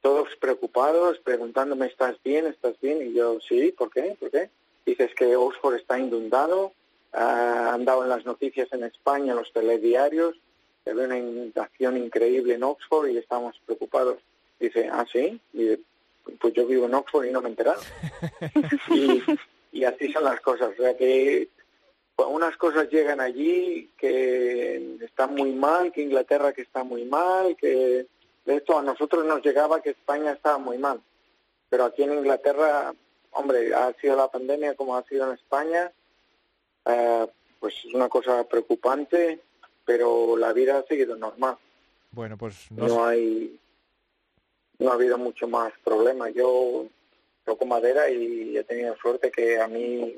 todos preocupados, preguntándome, ¿estás bien? ¿Estás bien? Y yo, sí, ¿por qué? ¿Por qué? Dices que Oxford está inundado, ha han dado en las noticias en España, los telediarios, se ve una inundación increíble en Oxford y estamos preocupados. Dice, ah, sí, pues yo vivo en Oxford y no me he enterado. y, así son las cosas. O sea que unas cosas llegan allí que están muy mal, que Inglaterra que está muy mal, que de esto a nosotros nos llegaba que España estaba muy mal. Pero aquí en Inglaterra, hombre, ha sido la pandemia como ha sido en España, eh, pues es una cosa preocupante pero la vida ha seguido normal. Bueno, pues no, hay no ha habido mucho más problema. Yo toco madera y he tenido suerte que a mí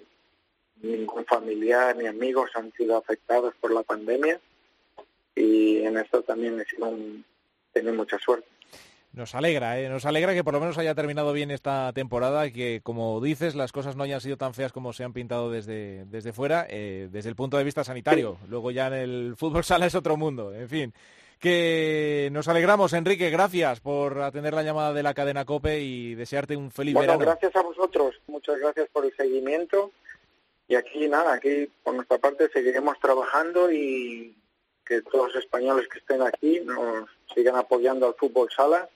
ningún familiar ni amigos han sido afectados por la pandemia y en esto también he sido un, tenido mucha suerte. Nos alegra, ¿eh? nos alegra que por lo menos haya terminado bien esta temporada y que, como dices, las cosas no hayan sido tan feas como se han pintado desde, desde fuera, eh, desde el punto de vista sanitario. Luego ya en el fútbol sala es otro mundo. En fin, que nos alegramos, Enrique. Gracias por atender la llamada de la cadena COPE y desearte un feliz bueno, verano. Gracias a vosotros. Muchas gracias por el seguimiento. Y aquí, nada, aquí por nuestra parte seguiremos trabajando y que todos los españoles que estén aquí nos sigan apoyando al fútbol sala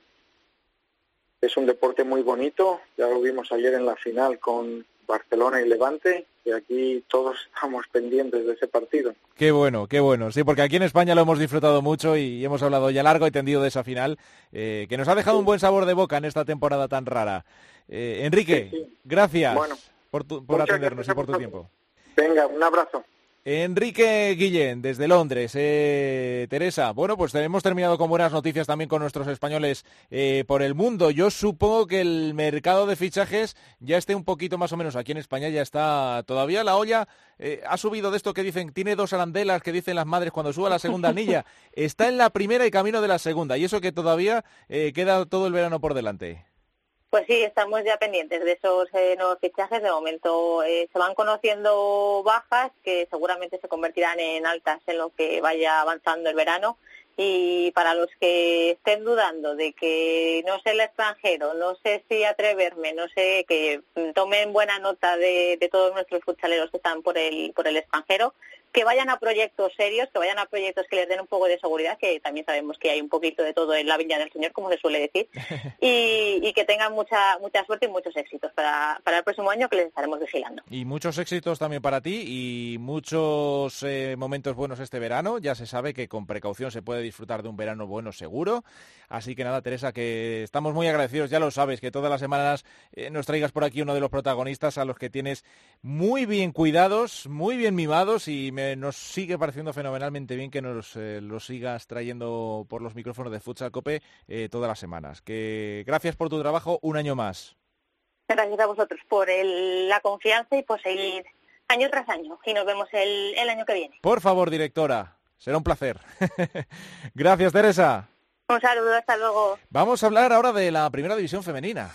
es un deporte muy bonito, ya lo vimos ayer en la final con Barcelona y Levante, y aquí todos estamos pendientes de ese partido. Qué bueno, qué bueno. Sí, porque aquí en España lo hemos disfrutado mucho y hemos hablado ya largo y tendido de esa final, eh, que nos ha dejado un buen sabor de boca en esta temporada tan rara. Eh, Enrique, gracias por, por atendernos y por tu tiempo. Venga, un abrazo. Enrique Guillén, desde Londres. Eh, Teresa, bueno, pues hemos terminado con buenas noticias también con nuestros españoles eh, por el mundo. Yo supongo que el mercado de fichajes ya esté un poquito más o menos aquí en España, ya está todavía la olla. Eh, ha subido de esto que dicen, tiene dos arandelas que dicen las madres cuando suba la segunda anilla. Está en la primera y camino de la segunda. Y eso que todavía queda todo el verano por delante. Pues sí, estamos ya pendientes de esos eh, nuevos fichajes. De momento eh, se van conociendo bajas que seguramente se convertirán en altas en lo que vaya avanzando el verano. Y para los que estén dudando de que no sé el extranjero, no sé si atreverme, no sé, que tomen buena nota de, de todos nuestros futsaleros que están por el, por el extranjero, que vayan a proyectos serios, que vayan a proyectos que les den un poco de seguridad, que también sabemos que hay un poquito de todo en la viña del Señor, como se suele decir, y, que tengan mucha mucha suerte y muchos éxitos para, para, el próximo año que les estaremos vigilando. Y muchos éxitos también para ti y muchos eh, momentos buenos este verano. Ya se sabe que con precaución se puede disfrutar de un verano bueno seguro. Así que nada, Teresa, que estamos muy agradecidos, ya lo sabes, que todas las semanas eh, nos traigas por aquí uno de los protagonistas a los que tienes muy bien cuidados, muy bien mimados y me nos sigue pareciendo fenomenalmente bien que nos eh, lo sigas trayendo por los micrófonos de Futsal Cope eh, todas las semanas. Que gracias por tu trabajo un año más. Gracias a vosotros por la confianza y por seguir año tras año. Y nos vemos el, el año que viene. Por favor, directora. Será un placer. gracias, Teresa. Un saludo, hasta luego. Vamos a hablar ahora de la primera división femenina.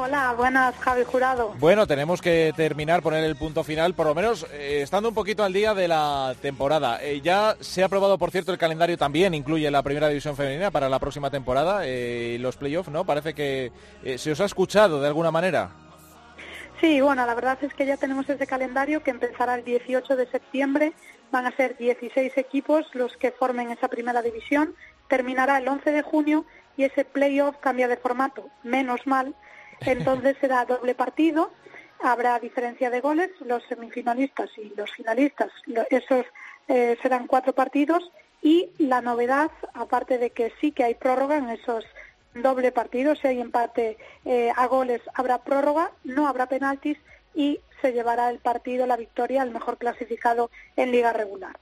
Hola, buenas, Javi Jurado. Bueno, tenemos que terminar, poner el punto final, por lo menos eh, estando un poquito al día de la temporada. Eh, ya se ha aprobado, por cierto, el calendario también, incluye la primera división femenina para la próxima temporada, eh, los playoffs, ¿no? Parece que se os ha escuchado de alguna manera. Sí, bueno, la verdad es que ya tenemos ese calendario que empezará el 18 de septiembre. Van a ser 16 equipos los que formen esa primera división. Terminará el 11 de junio y ese playoff cambia de formato, menos mal. Entonces será doble partido, habrá diferencia de goles, los semifinalistas y los finalistas, esos eh, serán cuatro partidos y la novedad, aparte de que sí que hay prórroga en esos doble partidos, si hay empate eh, a goles habrá prórroga, no habrá penaltis y se llevará el partido, la victoria, al mejor clasificado en liga regular.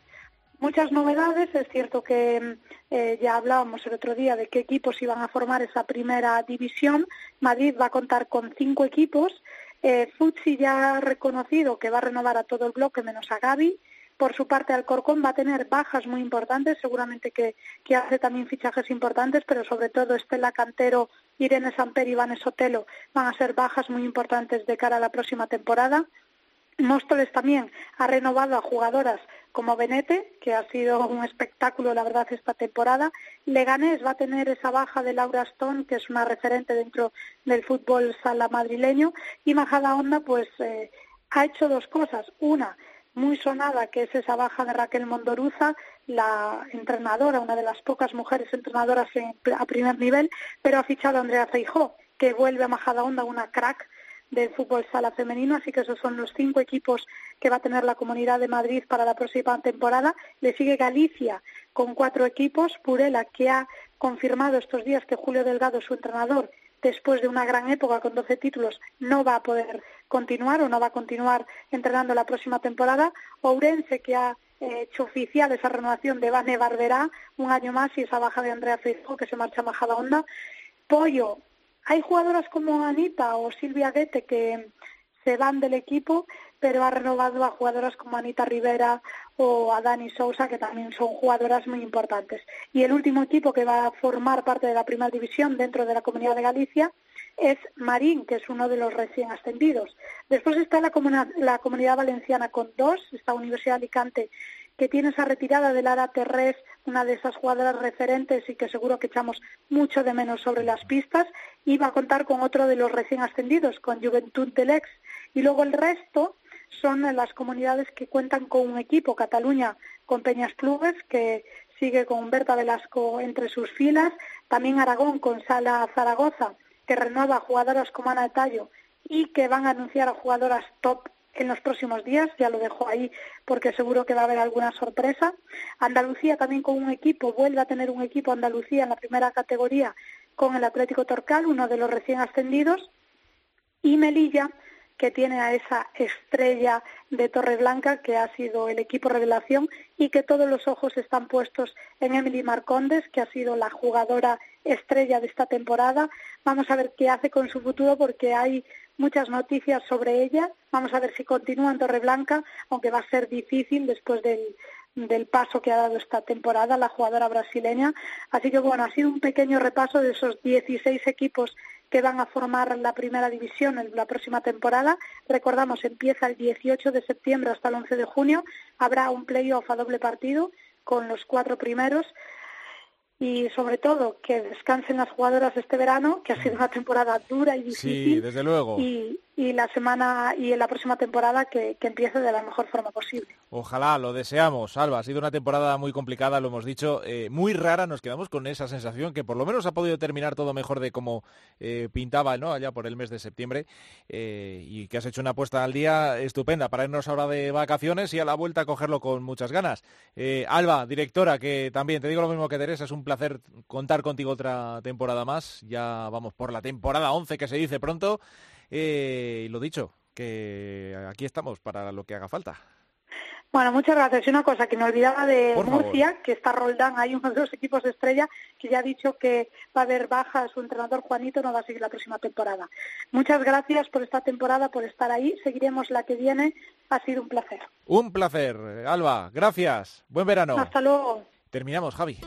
Muchas novedades, es cierto que eh, ya hablábamos el otro día de qué equipos iban a formar esa primera división. Madrid va a contar con cinco equipos. Eh, Futsi ya ha reconocido que va a renovar a todo el bloque menos a Gaby. Por su parte, Alcorcón va a tener bajas muy importantes, seguramente que, que hace también fichajes importantes, pero sobre todo Estela Cantero, Irene Samper y Iván Sotelo van a ser bajas muy importantes de cara a la próxima temporada. Móstoles también ha renovado a jugadoras como Benete, que ha sido un espectáculo, la verdad, esta temporada. Leganés va a tener esa baja de Laura Stone, que es una referente dentro del fútbol sala madrileño. Y Majada Honda, pues, eh, ha hecho dos cosas. Una, muy sonada, que es esa baja de Raquel Mondoruza, la entrenadora, una de las pocas mujeres entrenadoras a primer nivel, pero ha fichado a Andrea Feijó, que vuelve a Majada Honda, una crack del fútbol sala femenino, así que esos son los cinco equipos que va a tener la Comunidad de Madrid para la próxima temporada. Le sigue Galicia con cuatro equipos, Purela, que ha confirmado estos días que Julio Delgado, su entrenador, después de una gran época con 12 títulos, no va a poder continuar o no va a continuar entrenando la próxima temporada. Ourense, que ha eh, hecho oficial esa renovación de Vane Barberá, un año más, y esa baja de Andrea Fijo, que se marcha a Majada Onda. Pollo, hay jugadoras como Anita o Silvia Guete que se van del equipo, pero ha renovado a jugadoras como Anita Rivera o a Dani Sousa, que también son jugadoras muy importantes. Y el último equipo que va a formar parte de la primera división dentro de la Comunidad de Galicia es Marín, que es uno de los recién ascendidos. Después está la, Comunidad Valenciana con dos, está Universidad Alicante que tiene esa retirada de Lara Terrés, una de esas jugadoras referentes y que seguro que echamos mucho de menos sobre las pistas, y va a contar con otro de los recién ascendidos, con Juventud del Ex. Y luego el resto son las comunidades que cuentan con un equipo, Cataluña con Peñas Clubes, que sigue con Berta Velasco entre sus filas, también Aragón con Sala Zaragoza, que renueva jugadoras como Ana Tallo y que van a anunciar a jugadoras top en los próximos días, ya lo dejo ahí porque seguro que va a haber alguna sorpresa. Andalucía también con un equipo, vuelve a tener un equipo Andalucía en la primera categoría con el Atlético Torcal, uno de los recién ascendidos, y Melilla, que tiene a esa estrella de Torreblanca, que ha sido el equipo revelación, y que todos los ojos están puestos en Emily Marcondes, que ha sido la jugadora estrella de esta temporada. Vamos a ver qué hace con su futuro, porque hay muchas noticias sobre ella. Vamos a ver si continúa en Torreblanca, aunque va a ser difícil después del, del paso que ha dado esta temporada la jugadora brasileña. Así que bueno, ha sido un pequeño repaso de esos 16 equipos que van a formar la primera división en la próxima temporada. Recordamos, empieza el 18 de septiembre hasta el 11 de junio. Habrá un playoff a doble partido con los cuatro primeros y sobre todo que descansen las jugadoras este verano, que ha sido una temporada dura y difícil. Sí, desde luego. Y, y la semana y en la próxima temporada que, empiece de la mejor forma posible. Ojalá, lo deseamos, Alba. Ha sido una temporada muy complicada, lo hemos dicho, eh, muy rara. Nos quedamos con esa sensación que por lo menos ha podido terminar todo mejor de como eh, pintaba ¿no? allá por el mes de septiembre eh, y que has hecho una apuesta al día estupenda para irnos ahora de vacaciones y a la vuelta a cogerlo con muchas ganas. Alba, directora, que también te digo lo mismo que Teresa, es un placer contar contigo otra temporada más. Ya vamos por la temporada 11 que se dice pronto. Eh, lo dicho, que aquí estamos para lo que haga falta. Bueno, muchas gracias. Y una cosa que me olvidaba de por Murcia, favor. que está Roldán, hay uno de los equipos de estrella que ya ha dicho que va a haber baja, su entrenador Juanito no va a seguir la próxima temporada. Muchas gracias por esta temporada, por estar ahí. Seguiremos la que viene. Ha sido un placer. Un placer, Alba. Gracias. Buen verano. Hasta luego. Terminamos, Javi.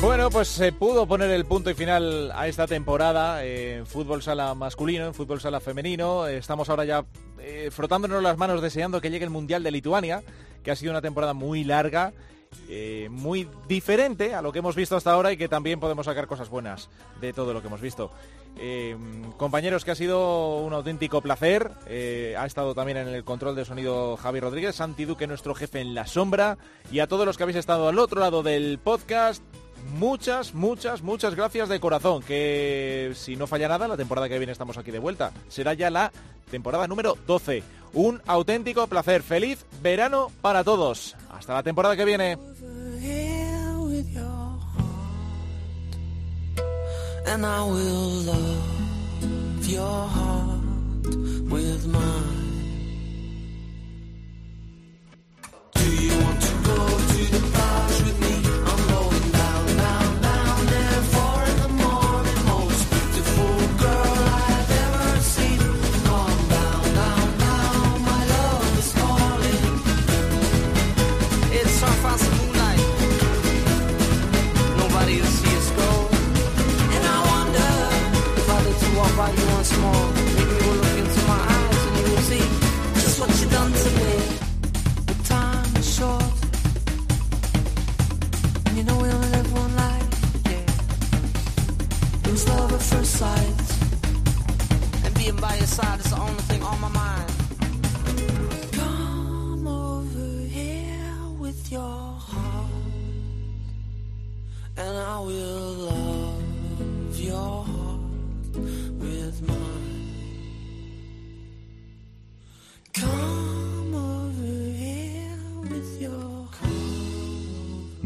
Bueno, pues se pudo poner el punto y final a esta temporada en fútbol sala masculino, en fútbol sala femenino. Estamos ahora ya eh, frotándonos las manos deseando que llegue el Mundial de Lituania, que ha sido una temporada muy larga, eh, muy diferente a lo que hemos visto hasta ahora y que también podemos sacar cosas buenas de todo lo que hemos visto. Eh, compañeros, que ha sido un auténtico placer. Eh, ha estado también en el control de sonido Javi Rodríguez, Santi Duque, nuestro jefe en la sombra, y a todos los que habéis estado al otro lado del podcast. Muchas, muchas, muchas gracias de corazón. Que si no falla nada, la temporada que viene estamos aquí de vuelta. Será ya la temporada número 12. Un auténtico placer. Feliz verano para todos. Hasta la temporada que viene.